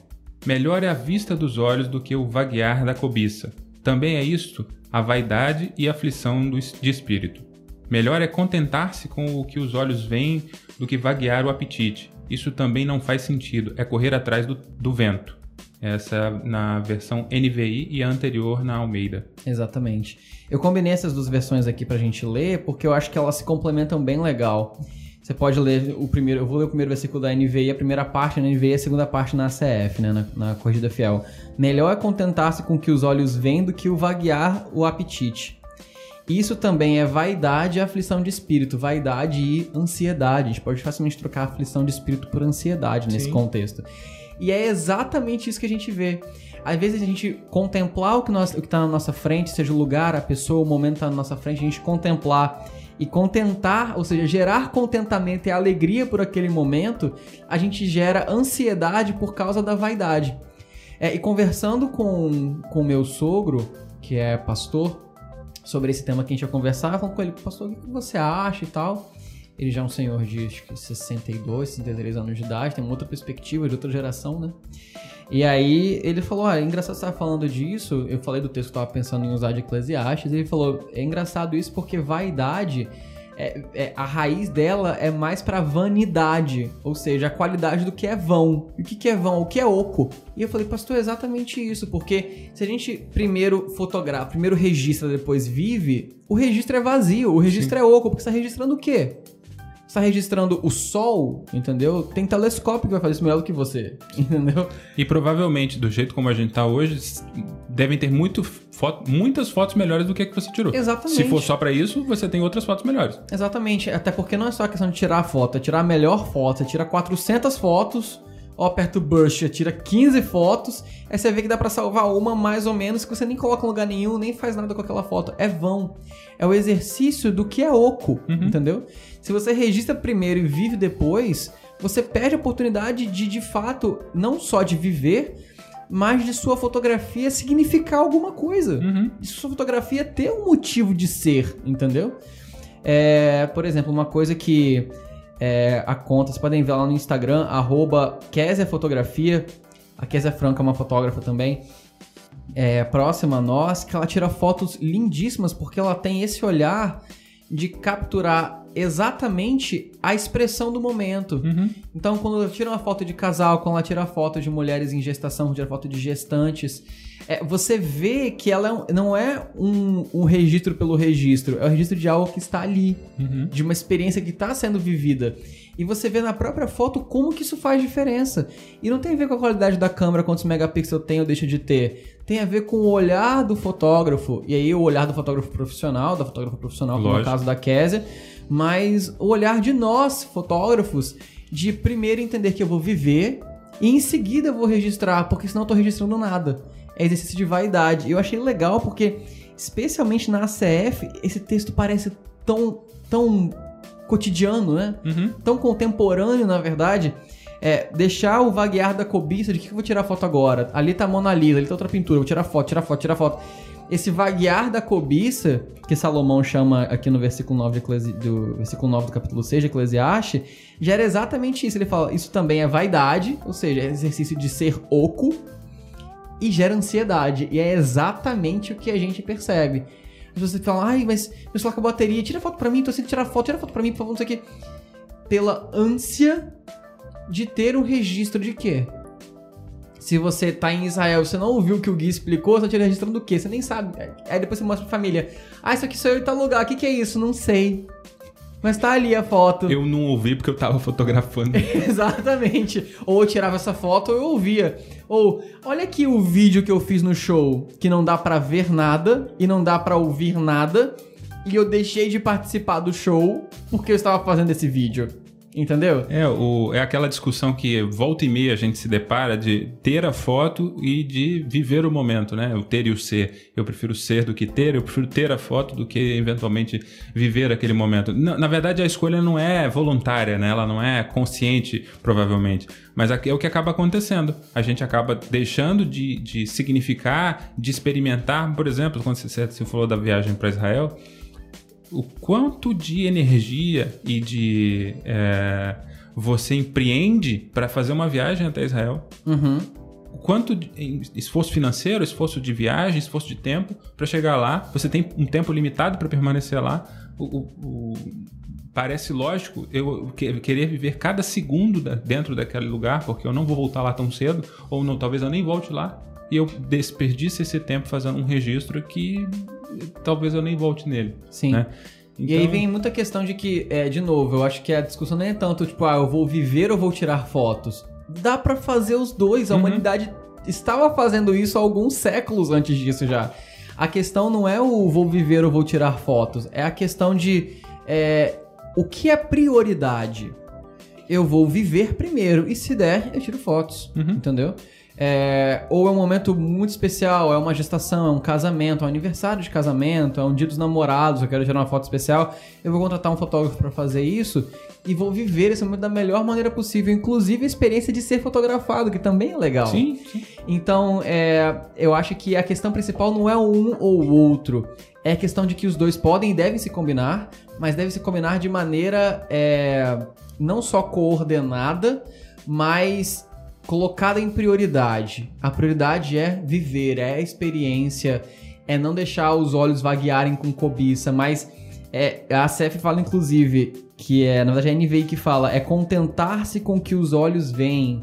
Melhor é a vista dos olhos do que o vaguear da cobiça. Também é isto a vaidade e a aflição de espírito. Melhor é contentar-se com o que os olhos veem do que vaguear o apetite. Isso também não faz sentido, é correr atrás do, do vento. Essa na versão NVI e a anterior na Almeida. Exatamente. Eu combinei essas duas versões aqui pra gente ler porque eu acho que elas se complementam bem legal. Você pode ler o primeiro, eu vou ler o primeiro versículo da NVI, a primeira parte na NVI e a segunda parte na ACF, né, na, na Corrida Fiel. Melhor é contentar-se com o que os olhos veem do que o vaguear o apetite. Isso também é vaidade e aflição de espírito, vaidade e ansiedade. A gente pode facilmente trocar aflição de espírito por ansiedade nesse Sim. contexto. E é exatamente isso que a gente vê. Às vezes a gente contemplar o que, nós, o que tá na nossa frente, seja o lugar, a pessoa, o momento tá na nossa frente, a gente contemplar e contentar, ou seja, gerar contentamento e alegria por aquele momento, a gente gera ansiedade por causa da vaidade. É, e conversando com o meu sogro, que é pastor, sobre esse tema que a gente ia conversar, falando com ele, pastor, o que você acha e tal. Ele já é um senhor de acho que 62, 63 anos de idade, tem uma outra perspectiva, de outra geração, né? E aí ele falou: Olha, é engraçado você estar falando disso. Eu falei do texto que eu estava pensando em usar de Eclesiastes. E ele falou: É engraçado isso porque vaidade, é, é- a raiz dela é mais pra vanidade. Ou seja, a qualidade do que é vão. E o que, que é vão? O que é oco? E eu falei: Pastor, é exatamente isso. Porque se a gente primeiro fotografa, primeiro registra, depois vive, o registro é vazio. O registro é oco. Porque você está registrando o quê? Você tá registrando o sol, entendeu? Tem telescópio que vai fazer isso melhor do que você, entendeu? E provavelmente, do jeito como a gente tá hoje, devem ter muito foto- muitas fotos melhores do que a que você tirou. Exatamente. Se for só pra isso, você tem outras fotos melhores. Exatamente, até porque não é só a questão de tirar a foto, é tirar a melhor foto. Você tira 400 fotos, ou aperta o brush, tira 15 fotos, aí você vê que dá pra salvar uma mais ou menos que você nem coloca em lugar nenhum, nem faz nada com aquela foto. É vão. É o exercício do que é oco, entendeu? Se você registra primeiro e vive depois, você perde a oportunidade de, de fato, não só de viver, mas de sua fotografia significar alguma coisa. De sua fotografia ter um motivo de ser, entendeu? É, por exemplo, uma coisa que é, a conta, vocês podem ver lá no Instagram, arroba Fotografia. A Kézia Franca é uma fotógrafa também. É, próxima a nós, que ela tira fotos lindíssimas, porque ela tem esse olhar de capturar exatamente a expressão do momento. Então, quando ela tira uma foto de casal, quando ela tira foto de mulheres em gestação, quando tira foto de gestantes, é, você vê que ela é não é um, um registro pelo registro, é o registro de algo que está ali, de uma experiência que está sendo vivida. E você vê na própria foto como que isso faz diferença. E não tem a ver com a qualidade da câmera, quantos megapixels tem ou deixa de ter. Tem a ver com o olhar do fotógrafo. E aí o olhar do fotógrafo profissional, da fotógrafa profissional, como é o Lógico. caso da Késia. Mas o olhar de nós, fotógrafos, de primeiro entender que eu vou viver e em seguida eu vou registrar, porque senão eu tô registrando nada. É exercício de vaidade. Eu achei legal porque, especialmente na ACF, esse texto parece tão, tão cotidiano, né? Tão contemporâneo, na verdade. É, deixar o vaguear da cobiça de que que eu vou tirar foto agora? Ali tá a Mona Lisa, ali tá outra pintura, vou tirar foto, tirar foto, tirar foto. Esse vaguear da cobiça, que Salomão chama aqui no versículo 9, de Eclesi- do, versículo 9 do capítulo 6 de Eclesiastes, gera exatamente isso. Ele fala, isso também é vaidade, ou seja, é exercício de ser oco, e gera ansiedade. E é exatamente o que a gente percebe. As pessoas falam, ai, mas meu celular com a bateria, tira foto pra mim, tô sem tirar foto, tira foto pra mim, por favor, não sei o quê. Pela ânsia de ter um registro de quê? Se você tá em Israel, você não ouviu o que o Gui explicou, você tá te registrando do quê? Você nem sabe. Aí depois você mostra pra família. Ah, isso aqui sou eu em tal lugar, o que, que é isso? Não sei. Mas tá ali a foto. Eu não ouvi porque eu tava fotografando. Exatamente. Ou eu tirava essa foto ou eu ouvia. Ou, olha aqui o vídeo que eu fiz no show, que não dá pra ver nada e não dá pra ouvir nada. E eu deixei de participar do show porque eu estava fazendo esse vídeo. Entendeu? É, o, é aquela discussão que volta e meia a gente se depara de ter a foto e de viver o momento, né? O ter e o ser. Eu prefiro ser do que ter, eu prefiro ter a foto do que eventualmente viver aquele momento. Na, na verdade, a escolha não é voluntária, né? Ela não é consciente, provavelmente. Mas é o que acaba acontecendo. A gente acaba deixando de, de significar, de experimentar. Por exemplo, quando você, você falou da viagem para Israel o quanto de energia e de é, você empreende para fazer uma viagem até Israel. Uhum. O quanto de esforço financeiro, esforço de viagem, esforço de tempo para chegar lá. Você tem um tempo limitado para permanecer lá. O, o, o, parece lógico eu querer viver cada segundo dentro daquele lugar, porque eu não vou voltar lá tão cedo, ou não, talvez eu nem volte lá. E eu desperdice esse tempo fazendo um registro que talvez eu nem volte nele. Sim. Né? Então... E aí então vem muita questão de que, é, de novo, eu acho que a discussão não é tanto, tipo, ah, eu vou viver ou vou tirar fotos. Dá para fazer os dois. A uhum. humanidade estava fazendo isso há alguns séculos antes disso já. A questão não é o vou viver ou vou tirar fotos. É a questão de é, o que é prioridade. Eu vou viver primeiro e se der, eu tiro fotos. Uhum. Entendeu? É, ou é um momento muito especial, é uma gestação, é um casamento, é um aniversário de casamento, é um dia dos namorados, eu quero tirar uma foto especial, eu vou contratar um fotógrafo para fazer isso e vou viver esse momento da melhor maneira possível, inclusive a experiência de ser fotografado, que também é legal. Sim, sim. Então, é, eu acho que a questão principal não é um ou o outro, é a questão de que os dois podem e devem se combinar, mas devem se combinar de maneira é, não só coordenada, mas colocada em prioridade. A prioridade é viver, é a experiência, é não deixar os olhos vaguearem com cobiça, mas é, a CF fala inclusive que é, na verdade é a NVI que fala, é contentar-se com o que os olhos veem.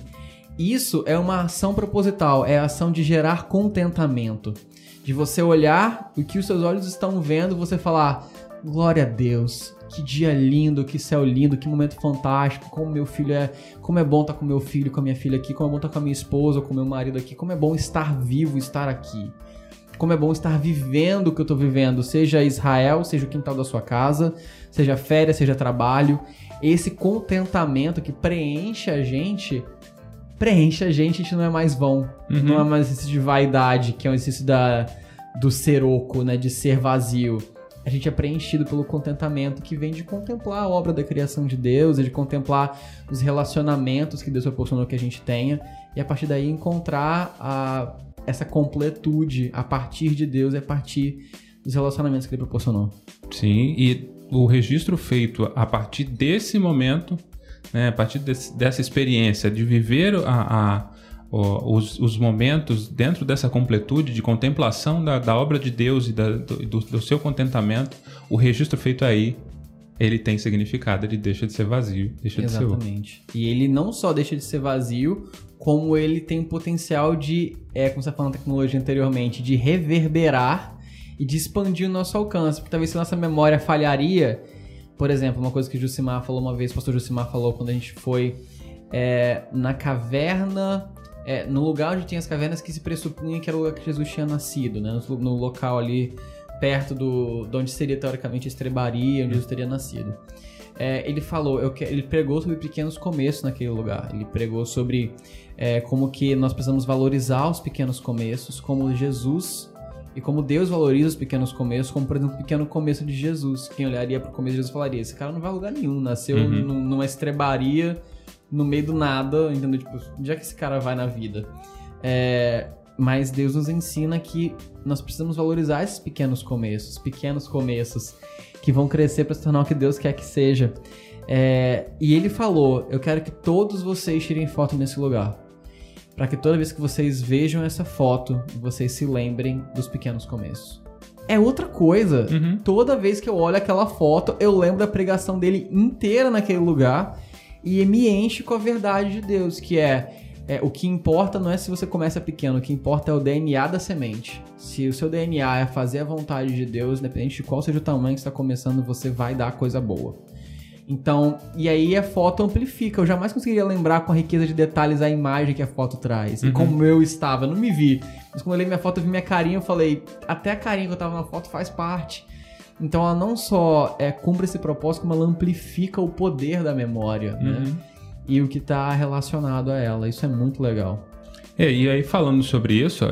Isso é uma ação proposital, é a ação de gerar contentamento. De você olhar o que os seus olhos estão vendo, você falar, glória a Deus, que dia lindo, que céu lindo, que momento fantástico, como meu filho é, como é bom estar com meu filho, com a minha filha aqui, como é bom estar com a minha esposa, com meu marido aqui, como é bom estar vivo, estar aqui. Como é bom estar vivendo o que eu estou vivendo, seja Israel, seja o quintal da sua casa, seja férias, seja trabalho. Esse contentamento que preenche a gente, preenche a gente, a gente não é mais vão. Uhum. Não é mais exercício de vaidade, que é um exercício da, do ser oco, né? De ser vazio a gente é preenchido pelo contentamento que vem de contemplar a obra da criação de Deus e de contemplar os relacionamentos que Deus proporcionou que a gente tenha e a partir daí encontrar a, essa completude a partir de Deus e a partir dos relacionamentos que Ele proporcionou. Sim, e o registro feito a partir desse momento, né, a partir desse, dessa experiência de viver a, a os, os, momentos dentro dessa completude de contemplação da, da obra de Deus e da, do, do, seu contentamento, o registro feito aí, ele tem significado, ele deixa de ser vazio, deixa Exatamente. de ser Exatamente. E ele não só deixa de ser vazio, como ele tem potencial de, é, como você falou na tecnologia anteriormente, de reverberar e de expandir o nosso alcance. Porque talvez se nossa memória falharia, por exemplo, uma coisa que Jusimar falou uma vez, o pastor Jusimar falou quando a gente foi é, na caverna é, no lugar onde tinha as cavernas que se pressupunha que era o lugar que Jesus tinha nascido, né? No, no local ali perto do, de onde seria teoricamente a estrebaria, onde Jesus teria nascido. É, ele falou, eu, ele pregou sobre pequenos começos naquele lugar. Ele pregou sobre é, como que nós precisamos valorizar os pequenos começos, como Jesus e como Deus valoriza os pequenos começos, como por exemplo o pequeno começo de Jesus. Quem olharia para o começo de Jesus falaria: esse cara não vai a lugar nenhum, nasceu uhum. numa estrebaria no meio do nada, entendeu? Tipo, onde é que esse cara vai na vida? É, mas Deus nos ensina que nós precisamos valorizar esses pequenos começos, pequenos começos que vão crescer para se tornar o que Deus quer que seja. É, e ele falou: Eu quero que todos vocês tirem foto nesse lugar. Para que toda vez que vocês vejam essa foto, vocês se lembrem dos pequenos começos. É outra coisa. Uhum. Toda vez que eu olho aquela foto, eu lembro da pregação dele inteira naquele lugar e me enche com a verdade de Deus, que é, é, o que importa não é se você começa pequeno, o que importa é o DNA da semente. Se o seu DNA é fazer a vontade de Deus, independente de qual seja o tamanho que está começando, você vai dar coisa boa. Então, e aí a foto amplifica. Eu jamais conseguiria lembrar com a riqueza de detalhes a imagem que a foto traz. E como eu estava, eu não me vi. Mas quando eu olhei minha foto, eu vi minha carinha, eu falei, até a carinha que eu tava na foto faz parte. Então ela não só é, cumpre esse propósito, como ela amplifica o poder da memória, né? E o que tá relacionado a ela. Isso é muito legal. É, e aí falando sobre isso,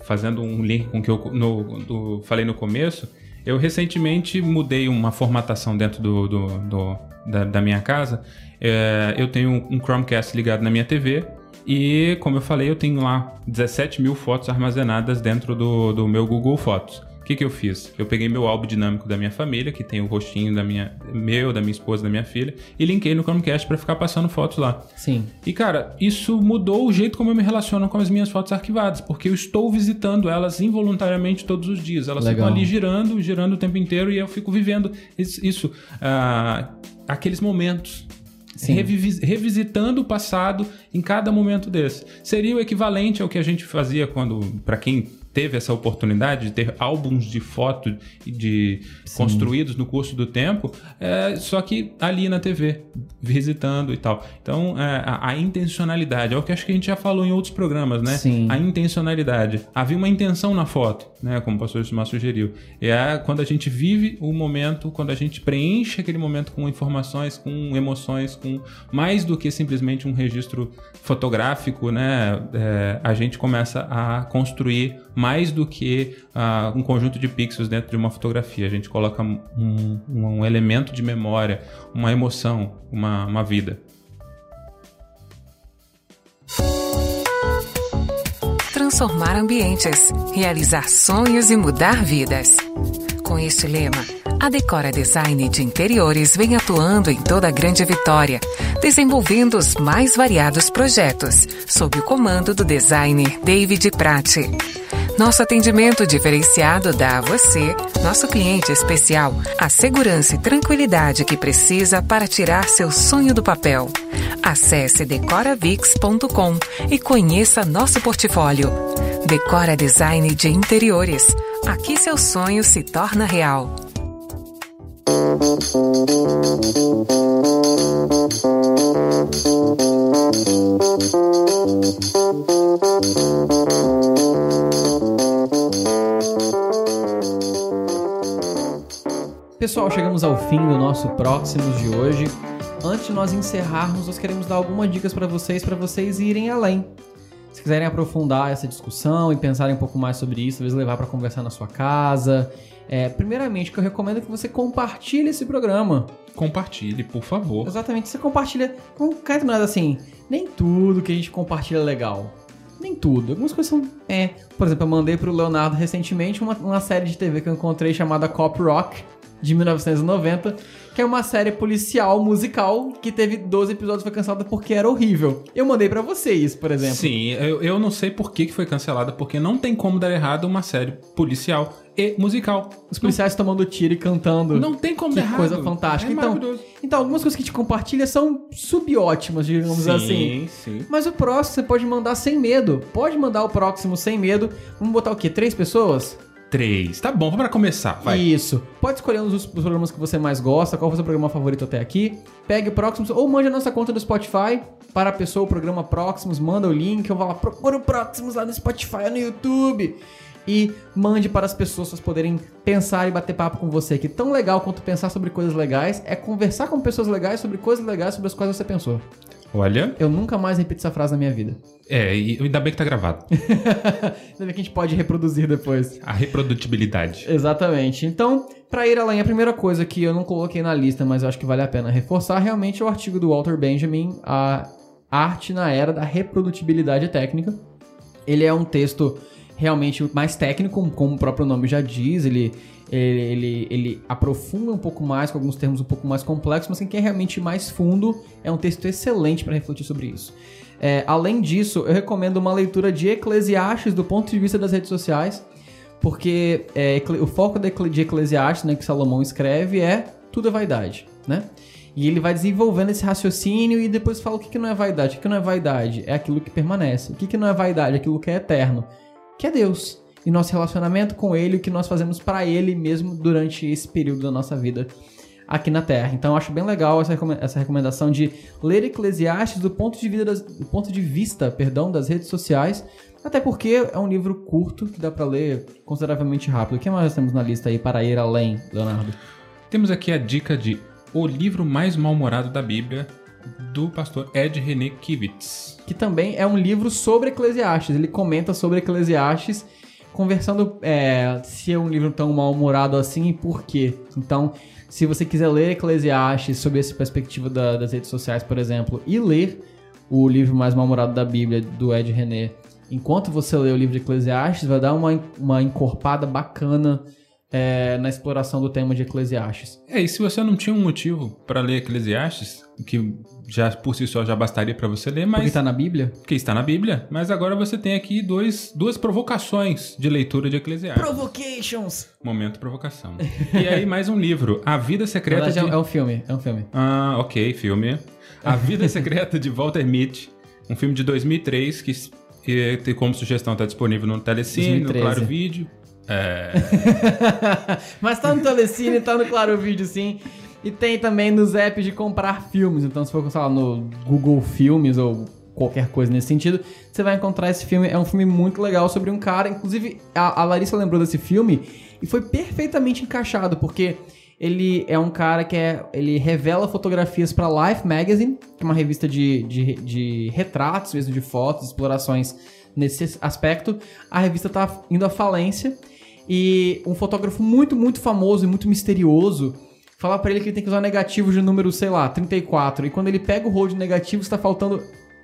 fazendo um link com o que eu no- do- falei no começo, eu recentemente mudei uma formatação dentro do, do- do- da, da minha casa. É, eu tenho um Chromecast ligado na minha TV e, como eu falei, eu tenho lá 17 mil fotos armazenadas dentro do, do meu Google Fotos. O que, que eu fiz? Eu peguei meu álbum dinâmico da minha família, que tem o rostinho da minha, meu, da minha esposa, da minha filha, e linkei no Chromecast para ficar passando fotos lá. Sim. E cara, isso mudou o jeito como eu me relaciono com as minhas fotos arquivadas, porque eu estou visitando elas involuntariamente todos os dias. Elas Legal. ficam ali girando, girando o tempo inteiro e eu fico vivendo isso, ah, aqueles momentos. Revisitando o passado em cada momento desse. Seria o equivalente ao que a gente fazia quando, para quem teve essa oportunidade de ter álbuns de foto de construídos no curso do tempo, é, só que ali na TV, visitando e tal. Então, é, a, a intencionalidade, é o que acho que a gente já falou em outros programas, né? Sim. A intencionalidade. Havia uma intenção na foto, né? Como o pastor Sumar sugeriu. É quando a gente vive o momento, quando a gente preenche aquele momento com informações, com emoções, com mais do que simplesmente um registro fotográfico, né? É, a gente começa a construir mais do que ah, um conjunto de pixels dentro de uma fotografia. A gente coloca um, um elemento de memória, uma emoção, uma, uma vida. Transformar ambientes, realizar sonhos e mudar vidas. Com este lema, a Decora Design de Interiores vem atuando em toda a Grande Vitória, desenvolvendo os mais variados projetos, sob o comando do designer David Prati. Nosso atendimento diferenciado dá a você, nosso cliente especial, a segurança e tranquilidade que precisa para tirar seu sonho do papel. Acesse decoravix.com e conheça nosso portfólio. Decora Design de Interiores. Aqui seu sonho se torna real. Pessoal, chegamos ao fim do nosso Próximos de hoje. Antes de nós encerrarmos, nós queremos dar algumas dicas para vocês, para vocês irem além. Se quiserem aprofundar essa discussão e pensarem um pouco mais sobre isso, talvez levar para conversar na sua casa. É, primeiramente, que eu recomendo que você compartilhe esse programa. Compartilhe, por favor. Exatamente, você compartilha. Com caso assim, nem tudo que a gente compartilha é legal. Nem tudo. Algumas coisas são. É. Por exemplo, eu mandei pro Leonardo recentemente uma, uma série de TV que eu encontrei chamada Cop Rock, de 1990, que é uma série policial musical que teve 12 episódios e foi cancelada porque era horrível. Eu mandei pra você isso, por exemplo. Sim, eu, eu não sei por que que foi cancelada, porque não tem como dar errado uma série policial e musical. Os policiais tomando tiro e cantando. Não tem como Que dar errado. coisa fantástica. É então, então, algumas coisas que a gente compartilha são subótimas, digamos assim. sim. Mas o próximo você pode mandar sem medo. Pode mandar o próximo sem medo. Vamos botar o quê? Três pessoas? Três. Tá bom, vamos pra começar. Vai. Isso. Pode escolher um dos programas que você mais gosta, qual foi o seu programa favorito até aqui. Pegue o Próximos ou mande a nossa conta do Spotify para a pessoa, o programa Próximos, manda o link, eu vou lá, procura o Próximos lá no Spotify ou no YouTube. E mande para as pessoas para poderem pensar e bater papo com você. Que tão legal quanto pensar sobre coisas legais é conversar com pessoas legais sobre coisas legais sobre as quais você pensou. Olha. Eu nunca mais repito essa frase na minha vida. É, e ainda bem que tá gravado. Ainda bem que a gente pode reproduzir depois. A reprodutibilidade. Exatamente. Então, para ir além, a primeira coisa que eu não coloquei na lista, mas eu acho que vale a pena reforçar, realmente é o artigo do Walter Benjamin, A Arte na Era da Reprodutibilidade Técnica. Ele é um texto realmente mais técnico, como o próprio nome já diz, ele, ele, ele, aprofunda um pouco mais, com alguns termos um pouco mais complexos, mas quem quer realmente ir mais fundo, é um texto excelente para refletir sobre isso. É, além disso, eu recomendo uma leitura de Eclesiastes do ponto de vista das redes sociais, porque é, o foco de Eclesiastes, né, que Salomão escreve, é tudo é vaidade, né? E ele vai desenvolvendo esse raciocínio e depois fala o que, que não é vaidade. O que, que não é vaidade? É aquilo que permanece. O que, que não é vaidade? Aquilo que é eterno. Que é Deus. E nosso relacionamento com Ele, o que nós fazemos para Ele mesmo durante esse período da nossa vida aqui na Terra. Então eu acho bem legal essa, recome- essa recomendação de ler Eclesiastes do ponto de, das- do ponto de vista perdão, das redes sociais. Até porque é um livro curto que dá pra ler consideravelmente rápido. O que mais nós temos na lista aí para ir além, Leonardo? Temos aqui a dica de O Livro Mais Mal-Humorado da Bíblia, do pastor Ed René Kivitz. que também é um livro sobre Eclesiastes. Ele comenta sobre Eclesiastes, conversando é, se é um livro tão mal-humorado assim e por quê. Então, se você quiser ler Eclesiastes sob essa perspectiva da- das redes sociais, por exemplo, e ler o livro mais mal-humorado da Bíblia, do Ed René, enquanto você lê o livro de Eclesiastes, vai dar uma, uma encorpada bacana é, na exploração do tema de Eclesiastes. É, e se você não tinha um motivo para ler Eclesiastes, que já por si só já bastaria para você ler, mas Porque tá na Bíblia? porque está na Bíblia, mas agora você tem aqui dois, duas provocações de leitura de Eclesiastes. Provocations! Momento provocação. E aí mais um livro, A Vida Secreta verdade, de é um filme, é um filme. Ah, ok, filme. A Vida Secreta de Walter Mitty, um filme de 2003 que, que tem como sugestão está disponível no Telecine, no 2013. Claro Vídeo. É, Mas tá no Telecine, tá no Claro Vídeo, sim. E tem também nos apps de comprar filmes. Então, se for, sei lá, no Google Filmes ou qualquer coisa nesse sentido, você vai encontrar esse filme. É um filme muito legal sobre um cara. Inclusive, a, a Larissa lembrou desse filme e foi perfeitamente encaixado, porque ele é um cara que é, ele revela fotografias para Life Magazine, que é uma revista de, de, de retratos, mesmo de fotos, explorações nesse aspecto. A revista tá indo à falência. E um fotógrafo muito, muito famoso e muito misterioso fala pra ele que ele tem que usar negativo de número, sei lá, 34. E quando ele pega o rolo de negativo, está faltando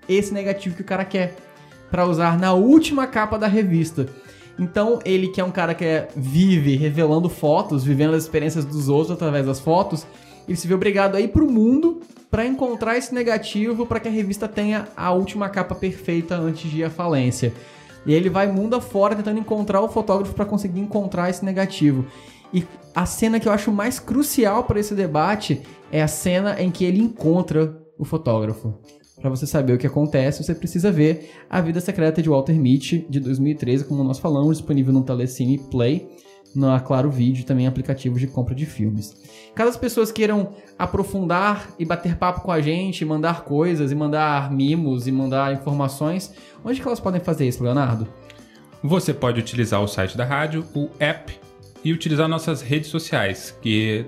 esse negativo que o cara quer pra usar na última capa da revista. Então, ele que é um cara que é- vive revelando fotos, vivendo as experiências dos outros através das fotos, ele se vê obrigado a ir pro mundo pra encontrar esse negativo para que a revista tenha a última capa perfeita antes de ir à falência. E aí ele vai mundo afora tentando encontrar o fotógrafo para conseguir encontrar esse negativo. E a cena que eu acho mais crucial para esse debate é a cena em que ele encontra o fotógrafo. Para você saber o que acontece, você precisa ver A Vida Secreta de Walter Mitty, de 2013, como nós falamos, disponível no Telecine Play, na Claro Vídeo também aplicativos de compra de filmes. Caso as pessoas queiram aprofundar e bater papo com a gente, mandar coisas e mandar mimos e mandar informações, onde que elas podem fazer isso, Leonardo? Você pode utilizar o site da rádio, o app e utilizar nossas redes sociais, que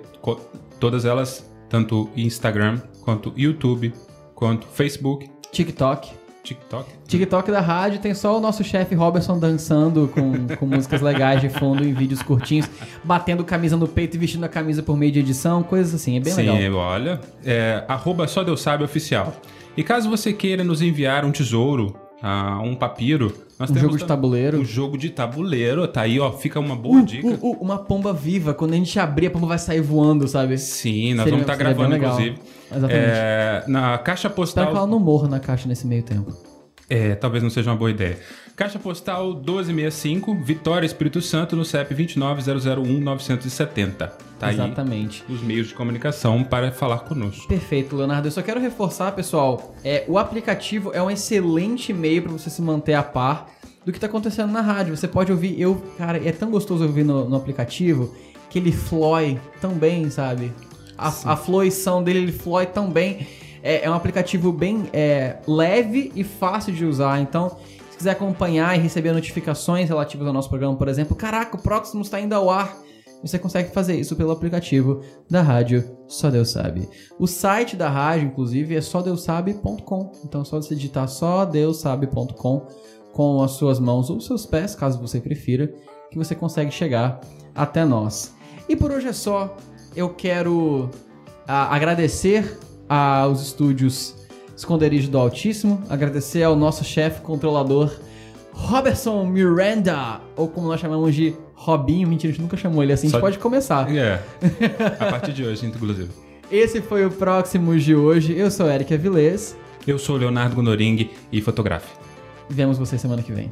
todas elas, tanto Instagram, quanto YouTube, quanto Facebook, TikTok. TikTok. TikTok da rádio tem só o nosso chefe Robertson dançando com, com músicas legais de fundo em vídeos curtinhos, batendo camisa no peito e vestindo a camisa por meio de edição, coisas assim, é bem Sim, legal. olha. É, arroba só Deus sabe oficial. E caso você queira nos enviar um tesouro, ah, um papiro, nós Um jogo de tabuleiro. Um jogo de tabuleiro, tá aí, ó. Fica uma boa dica. Uh, uh, uma pomba viva, quando a gente abrir, a pomba vai sair voando, sabe? Sim, nós Seria- vamos estar bem gravando, inclusive. Exatamente. É, na caixa postal. Espero que ela não morra na caixa nesse meio tempo. É, talvez não seja uma boa ideia. Caixa postal 1265, Vitória, Espírito Santo, no CEP 29001-970. Tá Exatamente. aí os meios de comunicação para falar conosco. Perfeito, Leonardo. Eu só quero reforçar, pessoal, é, o aplicativo é um excelente meio para você se manter a par do que tá acontecendo na rádio. Você pode ouvir, eu, cara, é tão gostoso ouvir no, no aplicativo que ele flói tão bem, sabe? A, a fluição dele, ele flói tão bem. É, é um aplicativo bem é, leve e fácil de usar. Então, se quiser acompanhar e receber notificações relativas ao nosso programa, por exemplo, caraca, o Proximus está indo ao ar. Você consegue fazer isso pelo aplicativo da rádio Só Deus Sabe. O site da rádio, inclusive, é sódeusabe.com. Então é só você digitar sódeusabe.com com as suas mãos ou seus pés, caso você prefira, que você consegue chegar até nós. E por hoje é só. Eu quero ah, agradecer aos estúdios Esconderijo do Altíssimo, agradecer ao nosso chefe controlador Robertson Miranda, ou como nós chamamos de Robinho, mentira, a gente nunca chamou ele assim, a Só gente pode começar. É. A partir de hoje, inclusive. Esse foi o Próximos de hoje, eu sou Eric Avilés, Eu sou o Leonardo Gonoring e fotografe. vemos você semana que vem.